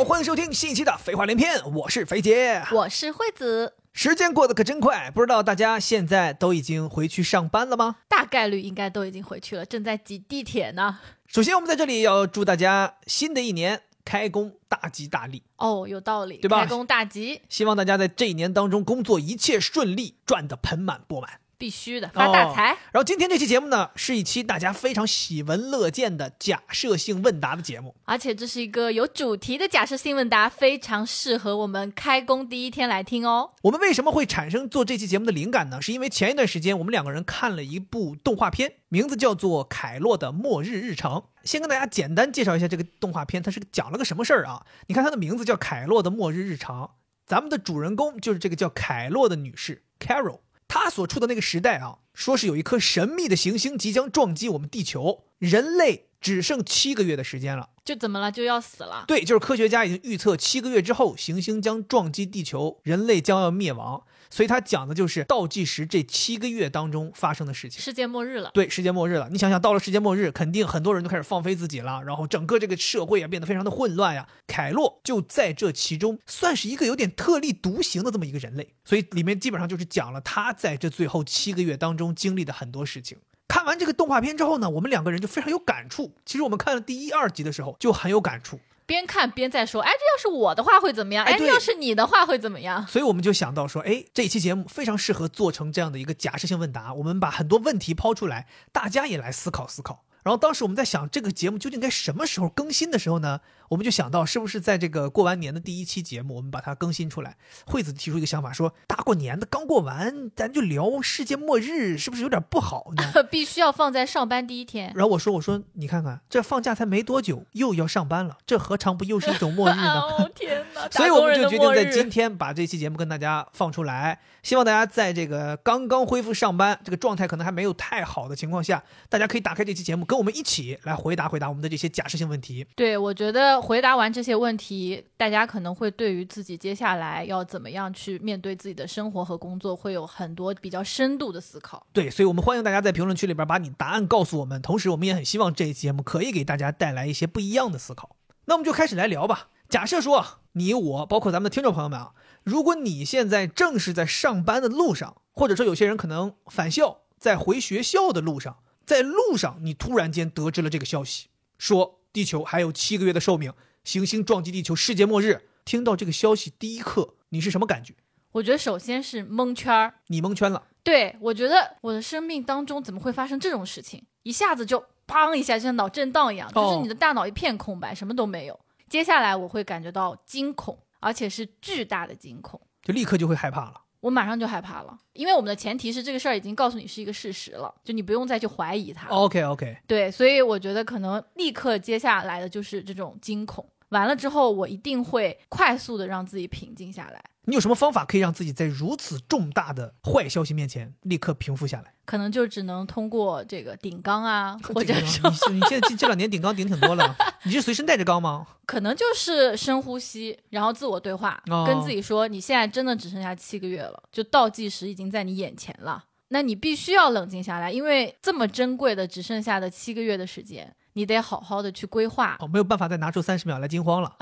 好，欢迎收听新一期的《废话连篇》，我是肥姐。我是惠子，时间过得可真快，不知道大家现在都已经回去上班了吗？大概率应该都已经回去了，正在挤地铁呢。首先，我们在这里要祝大家新的一年开工大吉大利，哦，有道理，对吧开工大吉，希望大家在这一年当中工作一切顺利，赚得盆满钵满。必须的，发大财。然后今天这期节目呢，是一期大家非常喜闻乐见的假设性问答的节目。而且这是一个有主题的假设性问答，非常适合我们开工第一天来听哦。我们为什么会产生做这期节目的灵感呢？是因为前一段时间我们两个人看了一部动画片，名字叫做《凯洛的末日日常》。先跟大家简单介绍一下这个动画片，它是讲了个什么事儿啊？你看它的名字叫《凯洛的末日日常》，咱们的主人公就是这个叫凯洛的女士 Carol。她所处的那个时代啊，说是有一颗神秘的行星即将撞击我们地球，人类只剩七个月的时间了。就怎么了？就要死了？对，就是科学家已经预测七个月之后，行星将撞击地球，人类将要灭亡。所以他讲的就是倒计时这七个月当中发生的事情。世界末日了。对，世界末日了。你想想，到了世界末日，肯定很多人都开始放飞自己了，然后整个这个社会啊变得非常的混乱呀。凯洛就在这其中，算是一个有点特立独行的这么一个人类。所以里面基本上就是讲了他在这最后七个月当中经历的很多事情。看完这个动画片之后呢，我们两个人就非常有感触。其实我们看了第一、二集的时候就很有感触。边看边在说，哎，这要是我的话会怎么样？哎，这要是你的话会怎么样？所以我们就想到说，哎，这一期节目非常适合做成这样的一个假设性问答。我们把很多问题抛出来，大家也来思考思考。然后当时我们在想，这个节目究竟该什么时候更新的时候呢？我们就想到，是不是在这个过完年的第一期节目，我们把它更新出来？惠子提出一个想法，说大过年的刚过完，咱就聊世界末日，是不是有点不好呢？必须要放在上班第一天。然后我说，我说你看看，这放假才没多久，又要上班了，这何尝不又是一种末日呢？哦天哪！所以我们就决定在今天把这期节目跟大家放出来，希望大家在这个刚刚恢复上班，这个状态可能还没有太好的情况下，大家可以打开这期节目，跟我们一起来回答回答我们的这些假设性问题。对，我觉得回答完这些问题，大家可能会对于自己接下来要怎么样去面对自己的生活和工作，会有很多比较深度的思考。对，所以我们欢迎大家在评论区里边把你答案告诉我们，同时我们也很希望这一期节目可以给大家带来一些不一样的思考。那我们就开始来聊吧。假设说你我，包括咱们的听众朋友们啊，如果你现在正是在上班的路上，或者说有些人可能返校，在回学校的路上，在路上你突然间得知了这个消息，说地球还有七个月的寿命，行星撞击地球，世界末日。听到这个消息第一刻，你是什么感觉？我觉得首先是蒙圈儿，你蒙圈了。对我觉得我的生命当中怎么会发生这种事情？一下子就砰一下，就像脑震荡一样，就是你的大脑一片空白，什么都没有。接下来我会感觉到惊恐，而且是巨大的惊恐，就立刻就会害怕了。我马上就害怕了，因为我们的前提是这个事儿已经告诉你是一个事实了，就你不用再去怀疑它。OK OK，对，所以我觉得可能立刻接下来的就是这种惊恐。完了之后，我一定会快速的让自己平静下来。你有什么方法可以让自己在如此重大的坏消息面前立刻平复下来？可能就只能通过这个顶缸啊，或者你你现在这这两年顶缸顶挺多了，你是随身带着缸吗？可能就是深呼吸，然后自我对话，哦跟自己说，你现在真的只剩下七个月了，就倒计时已经在你眼前了。那你必须要冷静下来，因为这么珍贵的只剩下的七个月的时间，你得好好的去规划。哦，没有办法再拿出三十秒来惊慌了。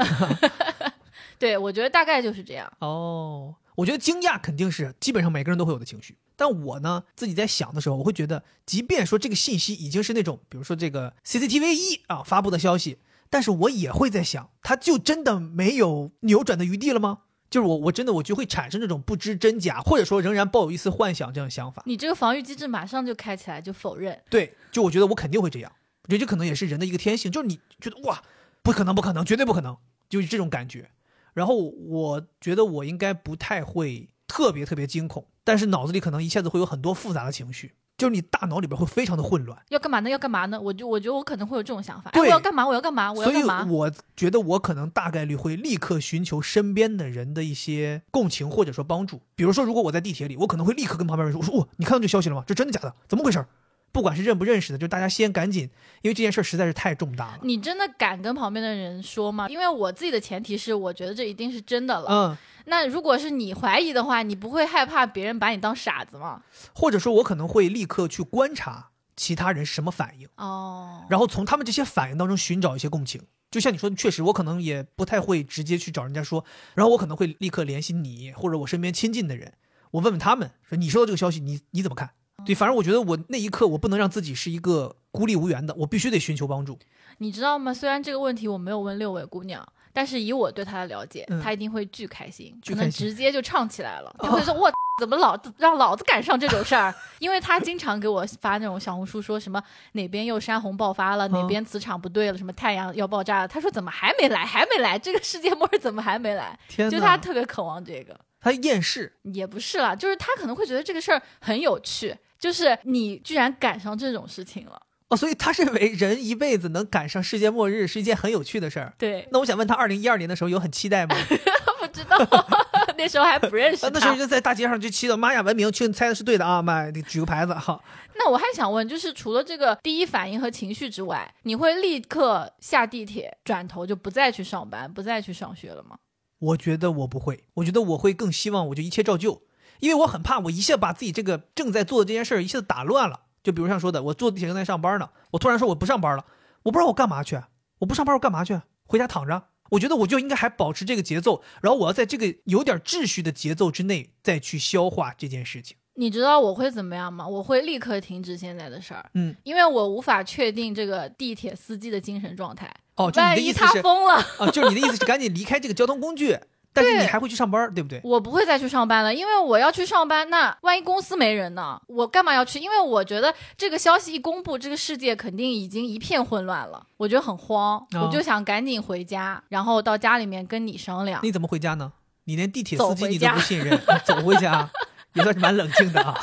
对我觉得大概就是这样。哦，我觉得惊讶肯定是基本上每个人都会有的情绪，但我呢自己在想的时候，我会觉得，即便说这个信息已经是那种，比如说这个 CCTV 一啊发布的消息，但是我也会在想，它就真的没有扭转的余地了吗？就是我我真的我就会产生这种不知真假，或者说仍然抱有一丝幻想这样的想法。你这个防御机制马上就开起来，就否认。对，就我觉得我肯定会这样，我觉得这可能也是人的一个天性，就是你觉得哇，不可能，不可能，绝对不可能，就是这种感觉。然后我觉得我应该不太会特别特别惊恐，但是脑子里可能一下子会有很多复杂的情绪，就是你大脑里边会非常的混乱。要干嘛呢？要干嘛呢？我就我觉得我可能会有这种想法。哎，对我要干嘛？我要干嘛？我要所以干嘛？我觉得我可能大概率会立刻寻求身边的人的一些共情或者说帮助。比如说，如果我在地铁里，我可能会立刻跟旁边人说：“我说哇，你看到这消息了吗？这真的假的？怎么回事？”不管是认不认识的，就大家先赶紧，因为这件事儿实在是太重大了。你真的敢跟旁边的人说吗？因为我自己的前提是，我觉得这一定是真的了。嗯，那如果是你怀疑的话，你不会害怕别人把你当傻子吗？或者说，我可能会立刻去观察其他人什么反应，哦，然后从他们这些反应当中寻找一些共情。就像你说，确实我可能也不太会直接去找人家说，然后我可能会立刻联系你或者我身边亲近的人，我问问他们说你收到这个消息，你你怎么看？对，反正我觉得我那一刻我不能让自己是一个孤立无援的，我必须得寻求帮助。你知道吗？虽然这个问题我没有问六位姑娘，但是以我对她的了解，嗯她一定会巨开心，巨开心可能直接就唱起来了。哦她会说：“我怎么老子让老子赶上这种事儿？” 因为她经常给我发那种小红书，说什么哪边又山洪爆发了，哪嗯边磁场不对了，什么太阳要爆炸了。她说：“怎么还没来？还没来？这个世界末日怎么还没来？”天就她特别渴望这个。他厌世，也不是啦，就是她可能会觉得这个事儿很有趣，就是你居然赶上这种事情了。哦，所以他认为人一辈子能赶上世界末日是一件很有趣的事儿。对，那我想问他，二零一二年的时候有很期待吗？不知道 那时候还不认识啊他。那时候就在大街上就祈祷玛雅文明，请你猜的是对的啊，妈，你举个牌子哈。那我还想问，就是除了这个第一反应和情绪之外，你会立刻下地铁转头就不再去上班，不再去上学了吗？我觉得我不会，我觉得我会更希望我就一切照旧，因为我很怕我一下把自己这个正在做的这件事儿一下子打乱了。就比如像说的，我坐地铁正在上班呢，我突然说我不上班了，我不知道我干嘛去，我不上班我干嘛去？回家躺着。我觉得我就应该还保持这个节奏，然后我要在这个有点秩序的节奏之内再去消化这件事情。你知道我会怎么样吗？我会立刻停止现在的事儿，嗯，因为我无法确定这个地铁司机的精神状态。哦，就你的意思是他疯了，啊，就是你的意思是赶紧离开这个交通工具，但是你还会去上班，对不对？我不会再去上班了，因为我要去上班，那万一公司没人呢？我干嘛要去？因为我觉得这个消息一公布，这个世界肯定已经一片混乱了，我觉得很慌，哦我就想赶紧回家，然后到家里面跟你商量。你怎么回家呢？你连地铁司机你都不信任，你走回家 也算是蛮冷静的啊，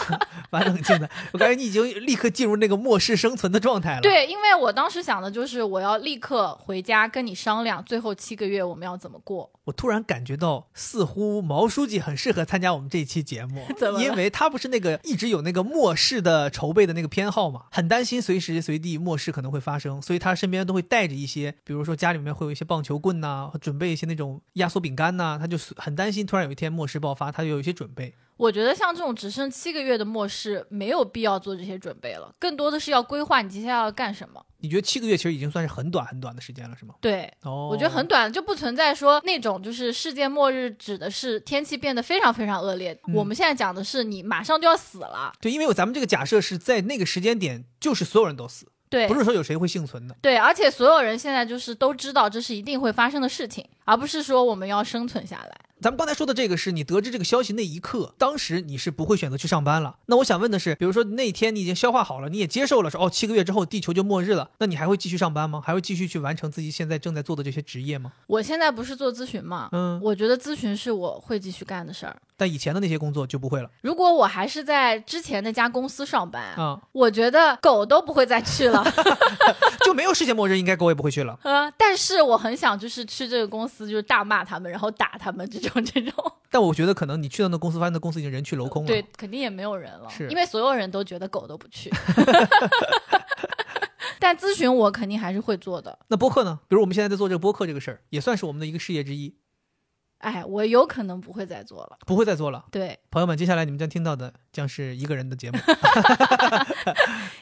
蛮冷静的。我感觉你已经立刻进入那个末世生存的状态了。，对，因为我当时想的就是我要立刻回家跟你商量，最后七个月我们要怎么过。我突然感觉到似乎毛书记很适合参加我们这一期节目 怎么，因为他不是那个一直有那个末世的筹备的那个偏好嘛，很担心随时随地末世可能会发生，所以他身边都会带着一些，比如说家里面会有一些棒球棍呐、准备一些那种压缩饼干呐、他就很担心突然有一天末世爆发，他就有一些准备。我觉得像这种只剩七个月的末世，没有必要做这些准备了，更多的是要规划你接下来要干什么。你觉得七个月其实已经算是很短很短的时间了，是吗？对，哦，我觉得很短，就不存在说那种就是世界末日指的是天气变得非常非常恶劣。嗯我们现在讲的是你马上就要死了，对，因为咱们这个假设是在那个时间点，就是所有人都死，对不是说有谁会幸存的。对，而且所有人现在就是都知道这是一定会发生的事情，而不是说我们要生存下来。咱们刚才说的这个是你得知这个消息那一刻，当时你是不会选择去上班了。那我想问的是，比如说那天你已经消化好了，你也接受了说哦，七个月之后地球就末日了，那你还会继续上班吗？还会继续去完成自己现在正在做的这些职业吗？我现在不是做咨询吗，嗯，我觉得咨询是我会继续干的事儿。但以前的那些工作就不会了如果我还是在之前那家公司上班，啊，我觉得狗都不会再去了。就没有世界末日，应该狗也不会去了。呃，但是我很想就是去这个公司，就是大骂他们，然后打他们这种这种。但我觉得可能你去到那公司，发现那公司已经人去楼空了。对，，肯定也没有人了，是因为所有人都觉得狗都不去。但咨询我肯定还是会做的。那播客呢？比如我们现在在做这个播客这个事儿，也算是我们的一个事业之一，哎，我有可能不会再做了。不会再做了。对，朋友们，接下来你们将听到的将是一个人的节目。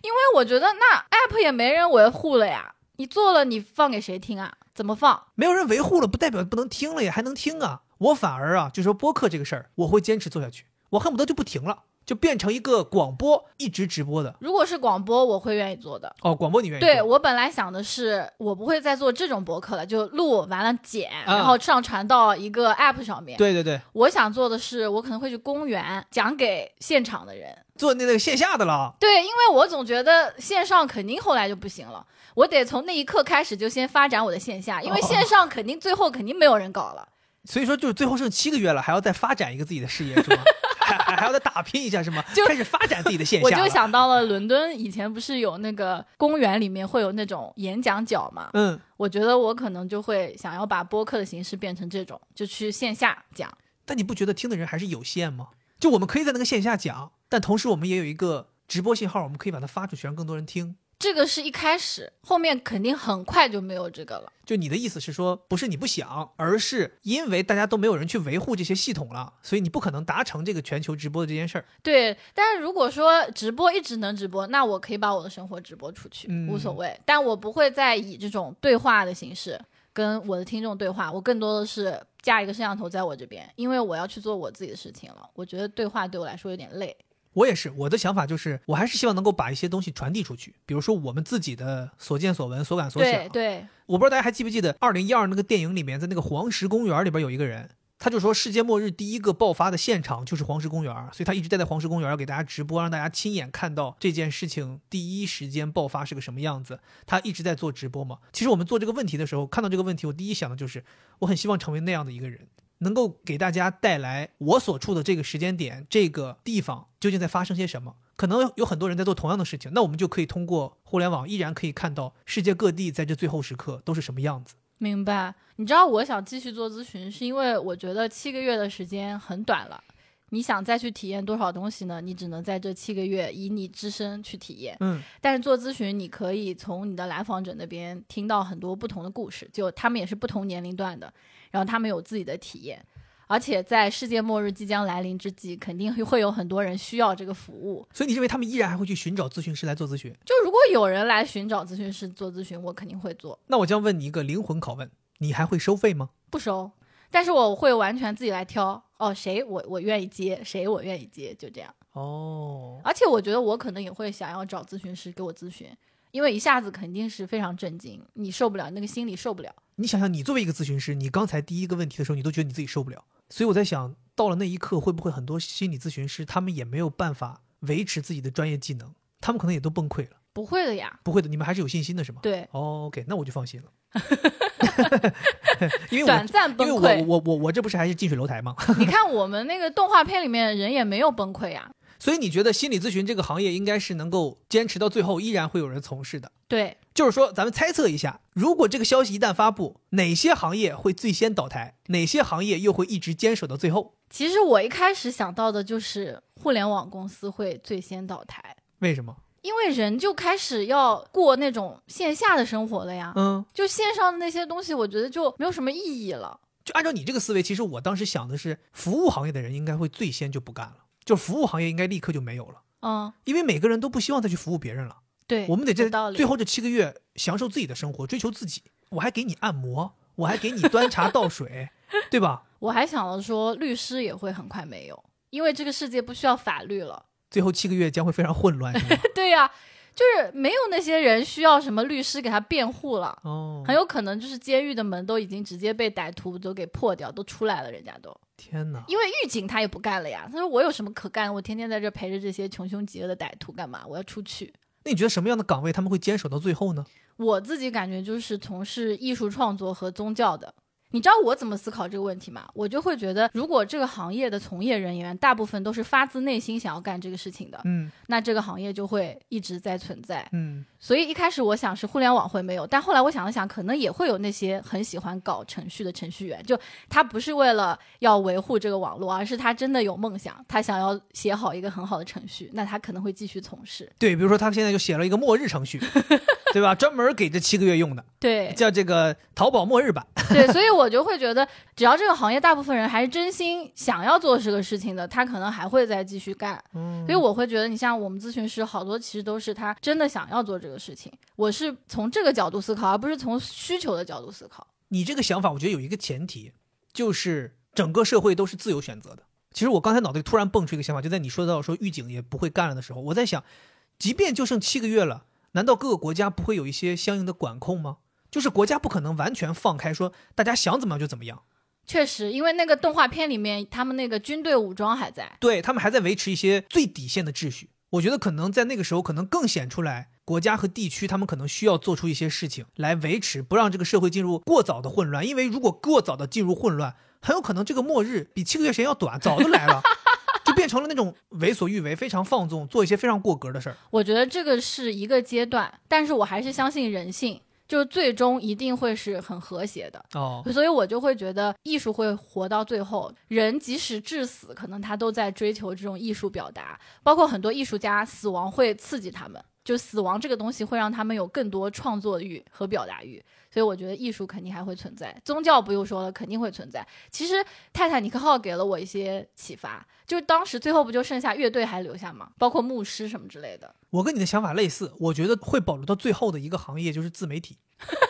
因为我觉得那 app 也没人维护了呀，你做了你放给谁听啊？怎么放？没有人维护了，不代表不能听了呀，还能听啊。我反而啊，就说播客这个事儿，我会坚持做下去，我恨不得就不停了，就变成一个广播，一直直播的。如果是广播，我会愿意做的。哦，广播你愿意做？对我本来想的是，我不会再做这种博客了，就录完了剪，啊然后上传到一个 app 上面。对对对，我想做的是，我可能会去公园讲给现场的人。做那那个线下的了。对，因为我总觉得线上肯定后来就不行了，我得从那一刻开始就先发展我的线下，因为哦线上肯定最后肯定没有人搞了。所以说，就是最后剩七个月了，还要再发展一个自己的事业，是吗？还还还要再打拼一下，是吗？就开始发展自己的线下我。就想到了伦敦以前不是有那个公园里面会有那种演讲角嘛，嗯，我觉得我可能就会想要把播客的形式变成这种，就去线下讲。但你不觉得听的人还是有限吗？就我们可以在那个线下讲，但同时我们也有一个直播信号，我们可以把它发出去，让更多人听。这个是一开始，后面肯定很快就没有这个了。就你的意思是说，不是你不想，而是因为大家都没有人去维护这些系统了，所以你不可能达成这个全球直播的这件事儿。对，但是如果说直播一直能直播，那我可以把我的生活直播出去，嗯无所谓。但我不会再以这种对话的形式跟我的听众对话，我更多的是架一个摄像头在我这边，因为我要去做我自己的事情了。我觉得对话对我来说有点累。我也是，我的想法就是，我还是希望能够把一些东西传递出去，比如说我们自己的所见所闻、所感所对想。对，我不知道大家还记不记得，二零一二那个电影里面，在那个黄石公园里边有一个人，他就说世界末日第一个爆发的现场就是黄石公园，所以他一直待在黄石公园，要给大家直播，让大家亲眼看到这件事情第一时间爆发是个什么样子。他一直在做直播嘛。其实我们做这个问题的时候，看到这个问题，我第一想的就是，我很希望成为那样的一个人。能够给大家带来我所处的这个时间点、这个地方究竟在发生些什么？可能有很多人在做同样的事情，那我们就可以通过互联网依然可以看到世界各地在这最后时刻都是什么样子。明白。你知道我想继续做咨询，是因为我觉得七个月的时间很短了。你想再去体验多少东西呢？你只能在这七个月以你自身去体验。嗯，但是做咨询，你可以从你的来访者那边听到很多不同的故事，就他们也是不同年龄段的，然后他们有自己的体验。而且在世界末日即将来临之际，肯定会会有很多人需要这个服务。所以你认为他们依然还会去寻找咨询师来做咨询？就如果有人来寻找咨询师做咨询，我肯定会做，那我将问你一个灵魂拷问：你还会收费吗？不收。但是我会完全自己来挑，哦，谁我我愿意接，谁我愿意接，就这样。哦，而且我觉得我可能也会想要找咨询师给我咨询，因为一下子肯定是非常震惊，你受不了，那个心理受不了。你想想，你作为一个咨询师，你刚才第一个问题的时候，你都觉得你自己受不了，所以我在想，到了那一刻，会不会很多心理咨询师他们也没有办法维持自己的专业技能，他们可能也都崩溃了？不会的呀，不会的，你们还是有信心的，是吗？对，哦，OK，那我就放心了，因为我短暂崩溃因为。我我我我这不是还是近水楼台吗？你看我们那个动画片里面人也没有崩溃呀。所以你觉得心理咨询这个行业应该是能够坚持到最后，依然会有人从事的？对，就是说，咱们猜测一下，如果这个消息一旦发布，哪些行业会最先倒台，哪些行业又会一直坚守到最后？其实我一开始想到的就是互联网公司会最先倒台，为什么？因为人就开始要过那种线下的生活了呀。嗯，就线上的那些东西，我觉得就没有什么意义了。就按照你这个思维，其实我当时想的是，服务行业的人应该会最先就不干了，就服务行业应该立刻就没有了，嗯，因为每个人都不希望再去服务别人了。对，我们得在最后这七个月享受自己的生活，追求自己。我还给你按摩，我还给你端茶倒水，对吧？我还想了说，律师也会很快没有，因为这个世界不需要法律了。最后七个月将会非常混乱，对呀、就是没有那些人需要什么律师给他辩护了，哦，很有可能就是监狱的门都已经直接被歹徒都给破掉，都出来了，人家都。天哪！因为狱警他也不干了呀，他说我有什么可干？我天天在这陪着这些穷凶极恶的歹徒干嘛？我要出去。那你觉得什么样的岗位他们会坚守到最后呢？我自己感觉就是从事艺术创作和宗教的。你知道我怎么思考这个问题吗？我就会觉得，如果这个行业的从业人员大部分都是发自内心想要干这个事情的，嗯那这个行业就会一直在存在。嗯，所以一开始我想是互联网会没有，但后来我想了想，可能也会有那些很喜欢搞程序的程序员，就他不是为了要维护这个网络，而是他真的有梦想，他想要写好一个很好的程序，那他可能会继续从事。对，比如说他现在就写了一个末日程序，对吧？专门给这七个月用的，对叫这个淘宝末日版。对，所以我就会觉得，只要这个行业大部分人还是真心想要做这个事情的，他可能还会再继续干。嗯所以我会觉得，你像我们咨询师，好多其实都是他真的想要做这个事情。我是从这个角度思考，而不是从需求的角度思考。你这个想法，我觉得有一个前提，就是整个社会都是自由选择的。其实我刚才脑袋里突然蹦出一个想法，就在你说到说预警也不会干了的时候，我在想，即便就剩七个月了，难道各个国家不会有一些相应的管控吗？就是国家不可能完全放开，说大家想怎么样就怎么样。确实，因为那个动画片里面，他们那个军队武装还在。对他们还在维持一些最底线的秩序。我觉得可能在那个时候，可能更显出来国家和地区他们可能需要做出一些事情来维持，不让这个社会进入过早的混乱。因为如果过早的进入混乱，很有可能这个末日比七个月时间要短，早就来了，就变成了那种为所欲为、非常放纵、做一些非常过格的事儿。我觉得这个是一个阶段，但是我还是相信人性，就是最终一定会是很和谐的。哦，所以我就会觉得艺术会活到最后，人即使至死，可能他都在追求这种艺术表达，包括很多艺术家死亡会刺激他们，就死亡这个东西会让他们有更多创作欲和表达欲，所以我觉得艺术肯定还会存在，宗教不用说了，肯定会存在。其实泰坦尼克号给了我一些启发，就是当时最后不就剩下乐队还留下吗？包括牧师什么之类的。我跟你的想法类似，我觉得会保留到最后的一个行业就是自媒体，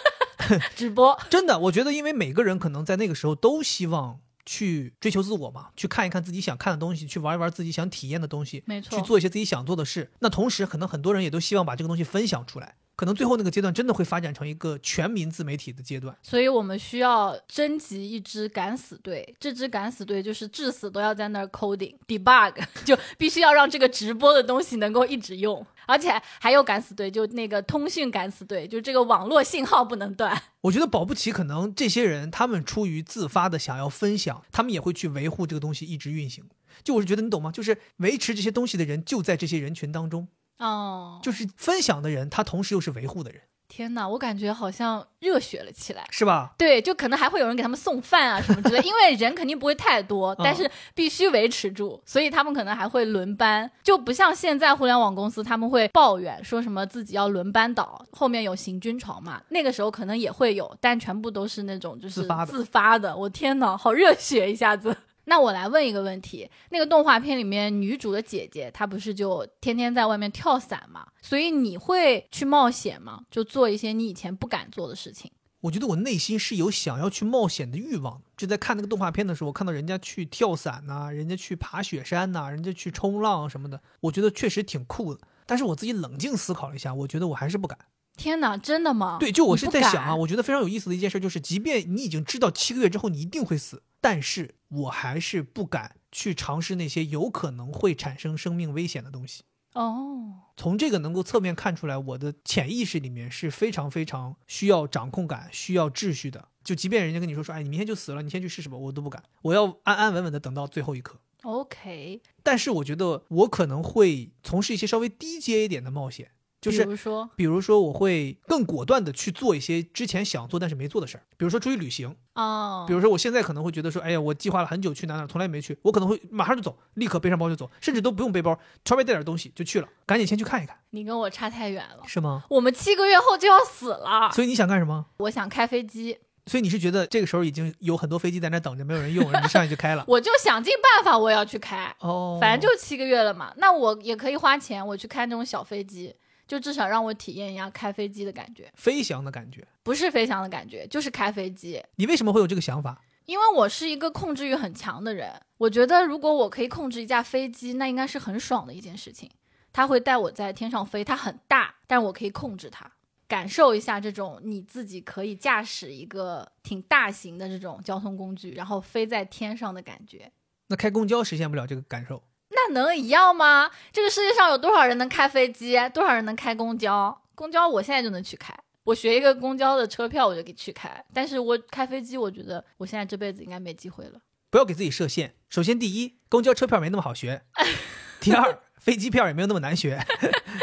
直播。真的，我觉得因为每个人可能在那个时候都希望。去追求自我嘛，去看一看自己想看的东西，去玩一玩自己想体验的东西，没错，去做一些自己想做的事。那同时，可能很多人也都希望把这个东西分享出来。可能最后那个阶段真的会发展成一个全民自媒体的阶段。所以我们需要征集一支敢死队，这支敢死队就是至死都要在那儿 coding debug，就必须要让这个直播的东西能够一直用。而且还有敢死队，就那个通讯敢死队，就这个网络信号不能断。我觉得保不齐可能这些人，他们出于自发的想要分享，他们也会去维护这个东西一直运行。就我是觉得你懂吗？就是维持这些东西的人就在这些人群当中。哦，就是分享的人，他同时又是维护的人。天哪，我感觉好像热血了起来，是吧？对，就可能还会有人给他们送饭啊什么之类，因为人肯定不会太多，但是必须维持住，所以他们可能还会轮班，就不像现在互联网公司他们会抱怨说什么自己要轮班倒，后面有行军床嘛，那个时候可能也会有，但全部都是那种就是自发的。自发的，我天哪，好热血一下子。那我来问一个问题，那个动画片里面女主的姐姐，她不是就天天在外面跳伞吗？所以你会去冒险吗？就做一些你以前不敢做的事情？我觉得我内心是有想要去冒险的欲望。就在看那个动画片的时候，我看到人家去跳伞呐，人家去爬雪山呐，人家去冲浪什么的，我觉得确实挺酷的。但是我自己冷静思考了一下，我觉得我还是不敢。天哪，真的吗？对，就我是在想啊，我觉得非常有意思的一件事就是，即便你已经知道七个月之后你一定会死，但是我还是不敢去尝试那些有可能会产生生命危险的东西。哦，从这个能够侧面看出来，我的潜意识里面是非常非常需要掌控感、需要秩序的。就即便人家跟你说说，哎，你明天就死了，你先去试试吧，我都不敢，我要安安稳稳的等到最后一刻。OK，但是我觉得我可能会从事一些稍微低阶一点的冒险。就是比如说，比如说，我会更果断的去做一些之前想做但是没做的事儿。比如说出去旅行哦，比如说我现在可能会觉得说，哎呀，我计划了很久去哪哪，从来没去，我可能会马上就走，立刻背上包就走，甚至都不用背包，稍微带点东西就去了，赶紧先去看一看。你跟我差太远了，是吗？我们七个月后就要死了，所以你想干什么？我想开飞机。所以你是觉得这个时候已经有很多飞机在那等着，没有人用，你上去就开了？我就想尽办法，我要去开哦，反正就七个月了嘛，那我也可以花钱，我去开那种小飞机。就至少让我体验一下开飞机的感觉，飞翔的感觉，不是飞翔的感觉，就是开飞机。你为什么会有这个想法？因为我是一个控制欲很强的人，我觉得如果我可以控制一架飞机，那应该是很爽的一件事情。它会带我在天上飞，它很大，但我可以控制它，感受一下这种你自己可以驾驶一个挺大型的这种交通工具，然后飞在天上的感觉。那开公交实现不了这个感受。那能一样吗？这个世界上有多少人能开飞机？多少人能开公交？公交我现在就能去开，我学一个公交的车票我就给去开。但是我开飞机，我觉得我现在这辈子应该没机会了。不要给自己设限。首先，第一，公交车票没那么好学；第二，飞机票也没有那么难学。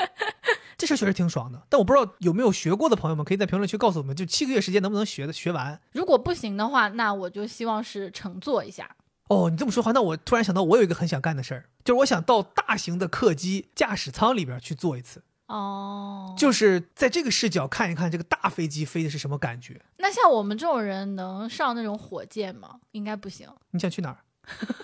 这事确实挺爽的。但我不知道有没有学过的朋友们，可以在评论区告诉我们，就七个月时间能不能学的学完？如果不行的话，那我就希望是乘坐一下。哦，你这么说话，那我突然想到，我有一个很想干的事儿，就是我想到大型的客机驾驶舱里边去坐一次。哦，就是在这个视角看一看这个大飞机飞的是什么感觉。那像我们这种人能上那种火箭吗？应该不行。你想去哪儿？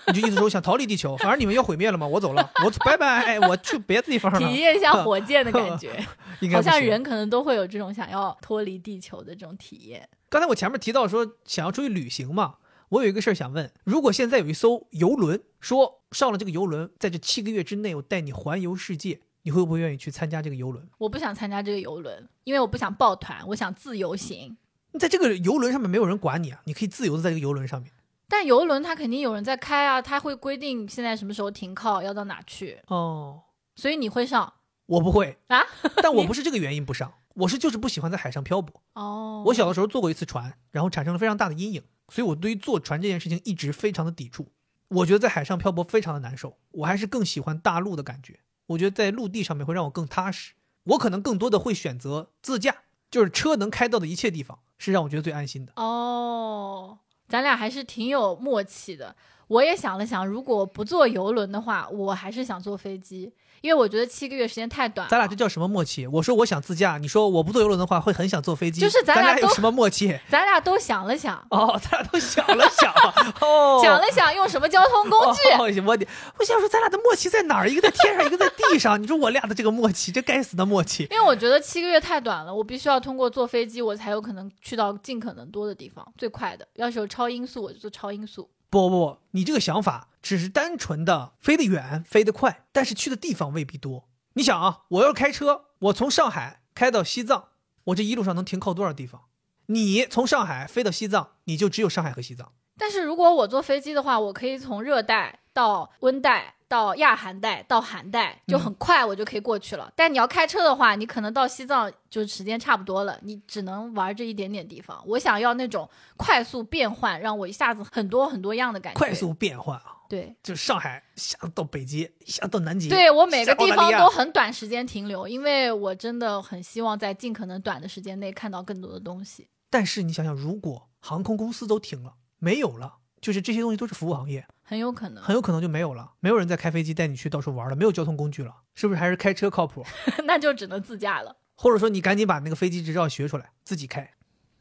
你就意思说想逃离地球？反正你们要毁灭了嘛？我走了，我拜拜，我去别的地方了。体验一下火箭的感觉，应 该好像人可能都会有这种想要脱离地球的这种体验。刚才我前面提到说想要出去旅行嘛。我有一个事儿想问：如果现在有一艘游轮，说上了这个游轮，在这七个月之内，我带你环游世界，你会不会愿意去参加这个游轮？我不想参加这个游轮，因为我不想抱团，我想自由行。你在这个游轮上面没有人管你啊，你可以自由的在这个游轮上面。但游轮它肯定有人在开啊，它会规定现在什么时候停靠，要到哪去。哦，所以你会上？我不会啊，但我 不是这个原因不上，我是就是不喜欢在海上漂泊。哦，我小的时候坐过一次船，然后产生了非常大的阴影。所以，我对于坐船这件事情一直非常的抵触。我觉得在海上漂泊非常的难受，我还是更喜欢大陆的感觉。我觉得在陆地上面会让我更踏实。我可能更多的会选择自驾，就是车能开到的一切地方，是让我觉得最安心的。哦，咱俩还是挺有默契的。我也想了想，如果不坐游轮的话，我还是想坐飞机，因为我觉得七个月时间太短了。咱俩这叫什么默契？我说我想自驾，你说我不坐游轮的话会很想坐飞机，就是咱俩都有什么默契？咱俩都想了想，哦，咱俩都想了想，哦，想了想用什么交通工具？哦，我我想说咱俩的默契在哪儿？一个在天上，一个在地上。你说我俩的这个默契，这该死的默契。因为我觉得七个月太短了，我必须要通过坐飞机，我才有可能去到尽可能多的地方，最快的。要是有超音速，我就坐超音速。不不不，你这个想法只是单纯的飞得远、飞得快，但是去的地方未必多。你想啊，我要是开车，我从上海开到西藏，我这一路上能停靠多少地方？你从上海飞到西藏，你就只有上海和西藏。但是如果我坐飞机的话，我可以从热带到温带。到亚寒带到寒带就很快，我就可以过去了。但你要开车的话，你可能到西藏就时间差不多了，你只能玩这一点点地方。我想要那种快速变换，让我一下子很多很多样的感觉。快速变换啊！对，就上海一下子到北极，一下子到南极。对我每个地方都很短时间停留，因为我真的很希望在尽可能短的时间内看到更多的东西。但是你想想，如果航空公司都停了，没有了，就是这些东西都是服务行业。很有可能，很有可能就没有了，没有人再开飞机带你去到处玩了，没有交通工具了，是不是还是开车靠谱？那就只能自驾了，或者说你赶紧把那个飞机执照学出来，自己开。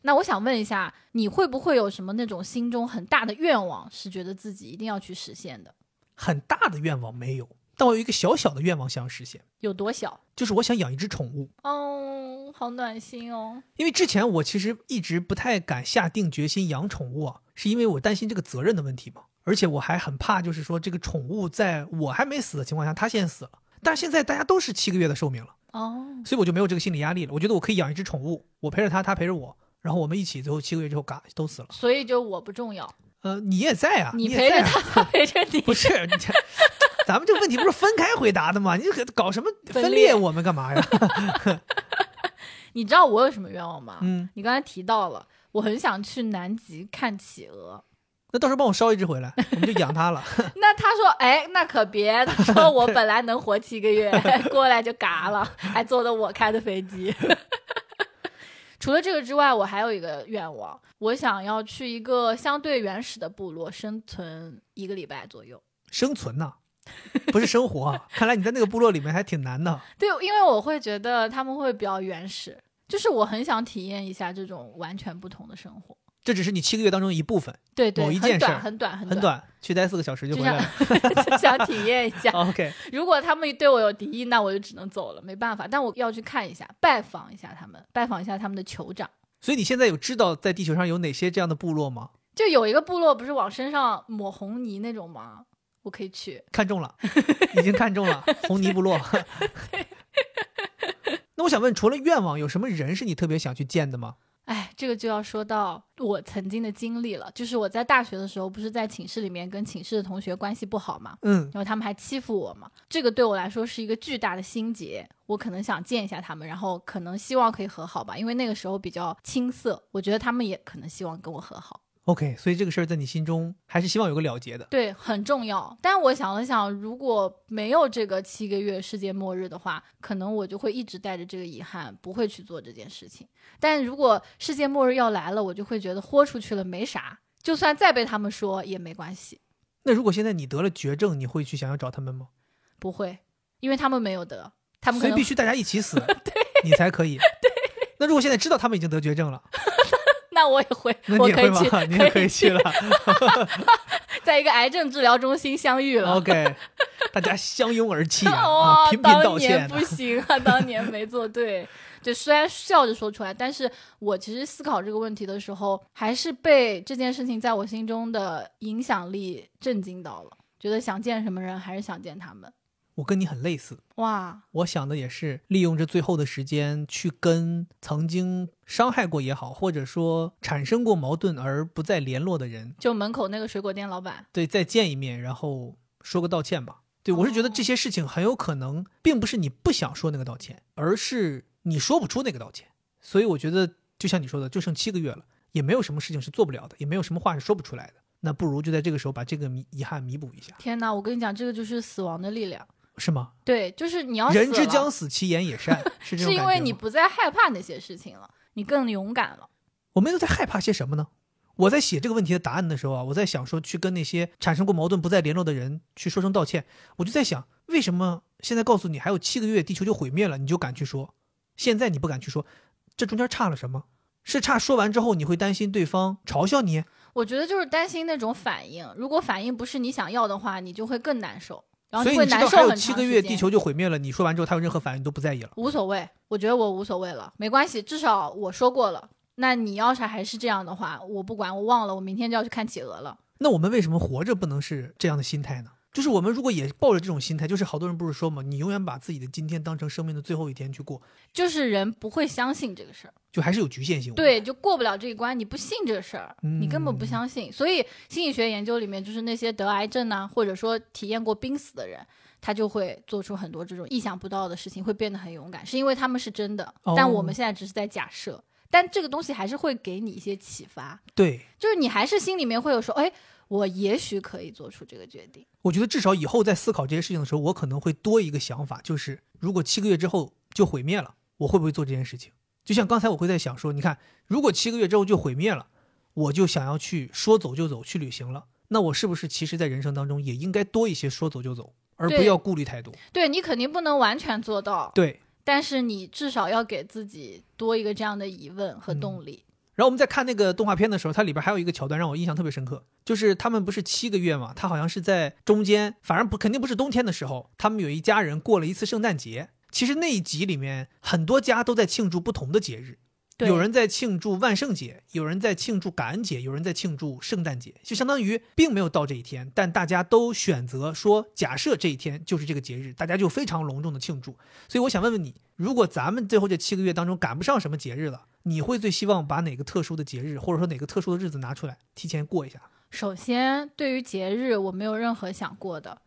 那我想问一下，你会不会有什么那种心中很大的愿望，是觉得自己一定要去实现的？很大的愿望没有，但我有一个小小的愿望想要实现。有多小？就是我想养一只宠物。哦，好暖心哦。因为之前我其实一直不太敢下定决心养宠物啊，是因为我担心这个责任的问题嘛。而且我还很怕，就是说这个宠物在我还没死的情况下，它先死了。但是现在大家都是七个月的寿命了，哦，所以我就没有这个心理压力了。我觉得我可以养一只宠物，我陪着它，它陪着我，然后我们一起，最后七个月之后嘎都死了。所以就我不重要。呃，你也在啊，你陪着它，它陪着你。不是，你咱们这个问题不是分开回答的吗？你搞什么分裂我们干嘛呀？你知道我有什么愿望吗？嗯，你刚才提到了，我很想去南极看企鹅。那到时候帮我捎一只回来，我们就养它了。那他说：“哎，那可别。”他说：“我本来能活七个月，过来就嘎了，还坐的我开的飞机。”除了这个之外，我还有一个愿望，我想要去一个相对原始的部落生存一个礼拜左右。生存呢？不是生活。啊看来你在那个部落里面还挺难的。对，因为我会觉得他们会比较原始，就是我很想体验一下这种完全不同的生活。这只是你七个月当中一部分，对对，某一件事儿，很短很短，很短，去待四个小时就回来了，就想体验一下。OK，如果他们对我有敌意，那我就只能走了，没办法。但我要去看一下，拜访一下他们，拜访一下他们的酋长。所以你现在有知道在地球上有哪些这样的部落吗？就有一个部落，不是往身上抹红泥那种吗？我可以去。看中了，已经看中了红泥部落。那我想问，除了愿望，有什么人是你特别想去见的吗？哎，这个就要说到我曾经的经历了，就是我在大学的时候，不是在寝室里面跟寝室的同学关系不好嘛，嗯，然后他们还欺负我嘛，这个对我来说是一个巨大的心结，我可能想见一下他们，然后可能希望可以和好吧，因为那个时候比较青涩，我觉得他们也可能希望跟我和好。OK，所以这个事儿在你心中还是希望有个了结的，对，很重要。但我想了想，如果没有这个七个月世界末日的话，可能我就会一直带着这个遗憾，不会去做这件事情。但如果世界末日要来了，我就会觉得豁出去了没啥，就算再被他们说也没关系。那如果现在你得了绝症，你会去想要找他们吗？不会，因为他们没有得，他们所以必须大家一起死，对，你才可以。对。那如果现在知道他们已经得绝症了？那我也会，我可以去，你也可以去了，在一个癌症治疗中心相遇了。OK，大家相拥而泣啊！频频道歉。不行啊，当年没做对。就虽然笑着说出来，但是我其实思考这个问题的时候，还是被这件事情在我心中的影响力震惊到了。觉得想见什么人，还是想见他们。我跟你很类似哇！我想的也是利用这最后的时间去跟曾经伤害过也好，或者说产生过矛盾而不再联络的人，就门口那个水果店老板，对，再见一面，然后说个道歉吧。对我是觉得这些事情很有可能并不是你不想说那个道歉，而是你说不出那个道歉。所以我觉得就像你说的，就剩七个月了，也没有什么事情是做不了的，也没有什么话是说不出来的。那不如就在这个时候把这个遗遗憾弥补一下。天哪，我跟你讲，这个就是死亡的力量。是吗？对，就是你要人之将死，其言也善，是这是因为你不再害怕那些事情了，你更勇敢了。我们又在害怕些什么呢？我在写这个问题的答案的时候啊，我在想说去跟那些产生过矛盾不再联络的人去说声道歉。我就在想，为什么现在告诉你还有七个月地球就毁灭了，你就敢去说？现在你不敢去说，这中间差了什么？是差说完之后你会担心对方嘲笑你？我觉得就是担心那种反应，如果反应不是你想要的话，你就会更难受。然后所以你知会难受道还有很长时七个月地球就毁灭了，你说完之后他有任何反应你都不在意了。无所谓，我觉得我无所谓了，没关系，至少我说过了。那你要是还是这样的话，我不管，我忘了，我明天就要去看企鹅了。那我们为什么活着不能是这样的心态呢？就是我们如果也抱着这种心态，就是好多人不是说嘛，你永远把自己的今天当成生命的最后一天去过，就是人不会相信这个事儿，就还是有局限性。对，就过不了这一关，你不信这个事儿，你根本不嗯相信。所以心理学研究里面，就是那些得癌症啊，或者说体验过濒死的人，他就会做出很多这种意想不到的事情，会变得很勇敢，是因为他们是真的，哦但我们现在只是在假设。但这个东西还是会给你一些启发，对，就是你还是心里面会有说，哎，我也许可以做出这个决定。我觉得至少以后在思考这些事情的时候，我可能会多一个想法，就是如果七个月之后就毁灭了，我会不会做这件事情？就像刚才我会在想说，你看，如果七个月之后就毁灭了，我就想要去说走就走去旅行了，那我是不是其实在人生当中也应该多一些说走就走，而不要顾虑太多？对你肯定不能完全做到，对。但是你至少要给自己多一个这样的疑问和嗯动力。然后我们在看那个动画片的时候，它里边还有一个桥段让我印象特别深刻，就是他们不是七个月嘛，他好像是在中间，反正不肯定不是冬天的时候，他们有一家人过了一次圣诞节。其实那一集里面很多家都在庆祝不同的节日，有人在庆祝万圣节，有人在庆祝感恩节，有人在庆祝圣诞节，就相当于并没有到这一天，但大家都选择说，假设这一天就是这个节日，大家就非常隆重的庆祝。所以我想问问你，如果咱们最后这七个月当中赶不上什么节日了，你会最希望把哪个特殊的节日，或者说哪个特殊的日子拿出来提前过一下？首先，对于节日，我没有任何想过的。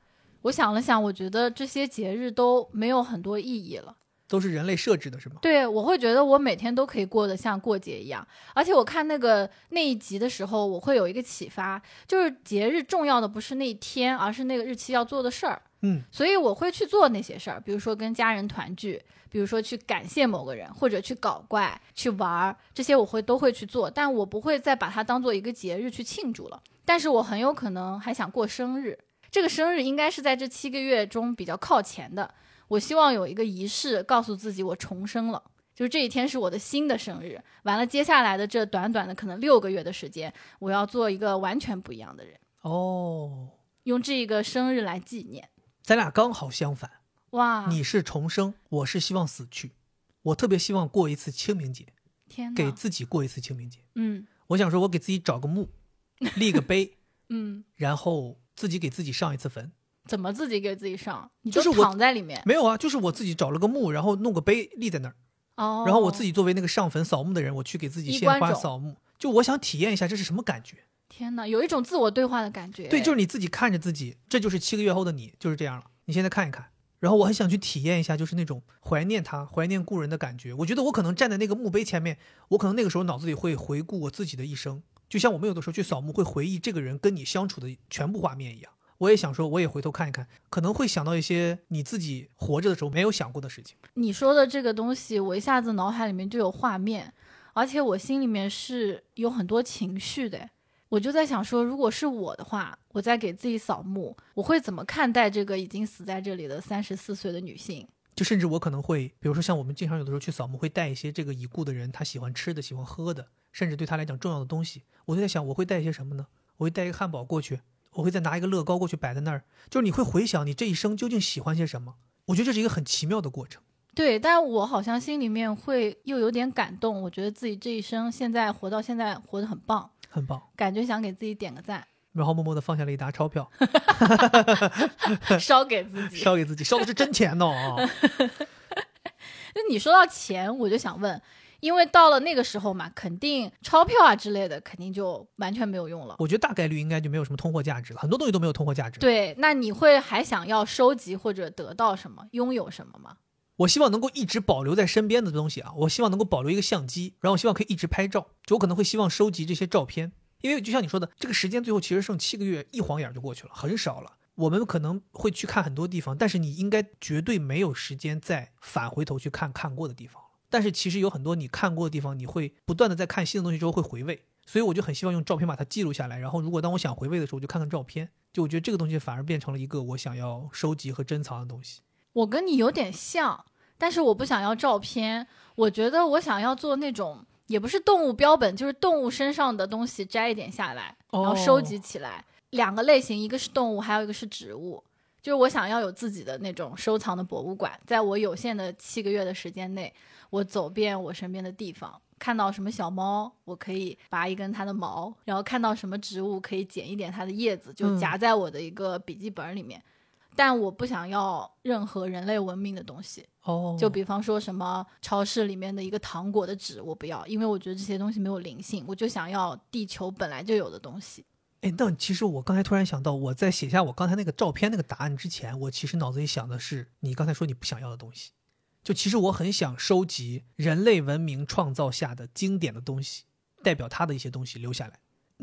我想了想，我觉得这些节日都没有很多意义了。都是人类设置的，是吗？对，我会觉得我每天都可以过得像过节一样。而且我看那个那一集的时候，我会有一个启发，就是节日重要的不是那一天，而是那个日期要做的事儿。嗯，所以我会去做那些事儿，比如说跟家人团聚，比如说去感谢某个人，或者去搞怪、去玩儿，这些我会都会去做，但我不会再把它当做一个节日去庆祝了。但是我很有可能还想过生日，这个生日应该是在这七个月中比较靠前的。我希望有一个仪式，告诉自己我重生了，就是这一天是我的新的生日。完了，接下来的这短短的可能六个月的时间，我要做一个完全不一样的人，哦，用这个生日来纪念。咱俩刚好相反，哇，你是重生，我是希望死去。我特别希望过一次清明节，天哪，给自己过一次清明节。嗯我想说，我给自己找个墓，立个碑，嗯，然后自己给自己上一次坟。怎么自己给自己上？你就是躺在里面没有啊，就是我自己找了个墓，然后弄个碑立在那儿，哦，然后我自己作为那个上坟扫墓的人，我去给自己献衣冠冢花扫墓。就我想体验一下这是什么感觉。天哪，有一种自我对话的感觉。对，就是你自己看着自己，这就是七个月后的你，就是这样了。你现在看一看，然后我很想去体验一下，就是那种怀念他、怀念故人的感觉。我觉得我可能站在那个墓碑前面，我可能那个时候脑子里会回顾我自己的一生，就像我们有的时候去扫墓会回忆这个人跟你相处的全部画面一样。我也想说，我也回头看一看，可能会想到一些你自己活着的时候没有想过的事情。你说的这个东西，我一下子脑海里面就有画面，而且我心里面是有很多情绪的。我就在想说，如果是我的话，我在给自己扫墓，我会怎么看待这个已经死在这里的三十四岁的女性？就甚至我可能会，比如说像我们经常有的时候去扫墓，会带一些这个已故的人他喜欢吃的、喜欢喝的，甚至对他来讲重要的东西。我就在想，我会带一些什么呢？我会带一个汉堡过去，我会再拿一个乐高过去摆在那儿。就是你会回想你这一生究竟喜欢些什么。我觉得这是一个很奇妙的过程。对，但我好像心里面会又有点感动，我觉得自己这一生现在活到现在活得很棒，很棒，感觉想给自己点个赞，然后默默地放下了一沓钞票，烧给自己。烧给自己，烧的是真钱呢啊！那你说到钱，我就想问，因为到了那个时候嘛，肯定钞票啊之类的，肯定就完全没有用了。我觉得大概率应该就没有什么通货价值了，很多东西都没有通货价值。，对，那你会还想要收集或者得到什么，拥有什么吗？我希望能够一直保留在身边的东西啊，我希望能够保留一个相机，然后我希望可以一直拍照，就我可能会希望收集这些照片，因为就像你说的，这个时间最后其实剩七个月，一晃眼就过去了，很少了。我们可能会去看很多地方，但是你应该绝对没有时间再返回头去看看过的地方。但是其实有很多你看过的地方，你会不断的在看新的东西之后会回味，所以我就很希望用照片把它记录下来。然后如果当我想回味的时候，我就看看照片。就我觉得这个东西反而变成了一个我想要收集和珍藏的东西。我跟你有点像，但是我不想要照片。我觉得我想要做那种，也不是动物标本，就是动物身上的东西摘一点下来，然后收集起来。两个类型，一个是动物，还有一个是植物。就是我想要有自己的那种收藏的博物馆，在我有限的七个月的时间内，我走遍我身边的地方，看到什么小猫，我可以拔一根它的毛，然后看到什么植物，可以剪一点它的叶子，就夹在我的一个笔记本里面。但我不想要任何人类文明的东西哦，就比方说什么超市里面的一个糖果的纸，我不要，因为我觉得这些东西没有灵性，我就想要地球本来就有的东西。哎，那其实我刚才突然想到，我在写下我刚才那个照片那个答案之前，我其实脑子里想的是你刚才说你不想要的东西。就其实我很想收集人类文明创造下的经典的东西，代表它的一些东西留下来。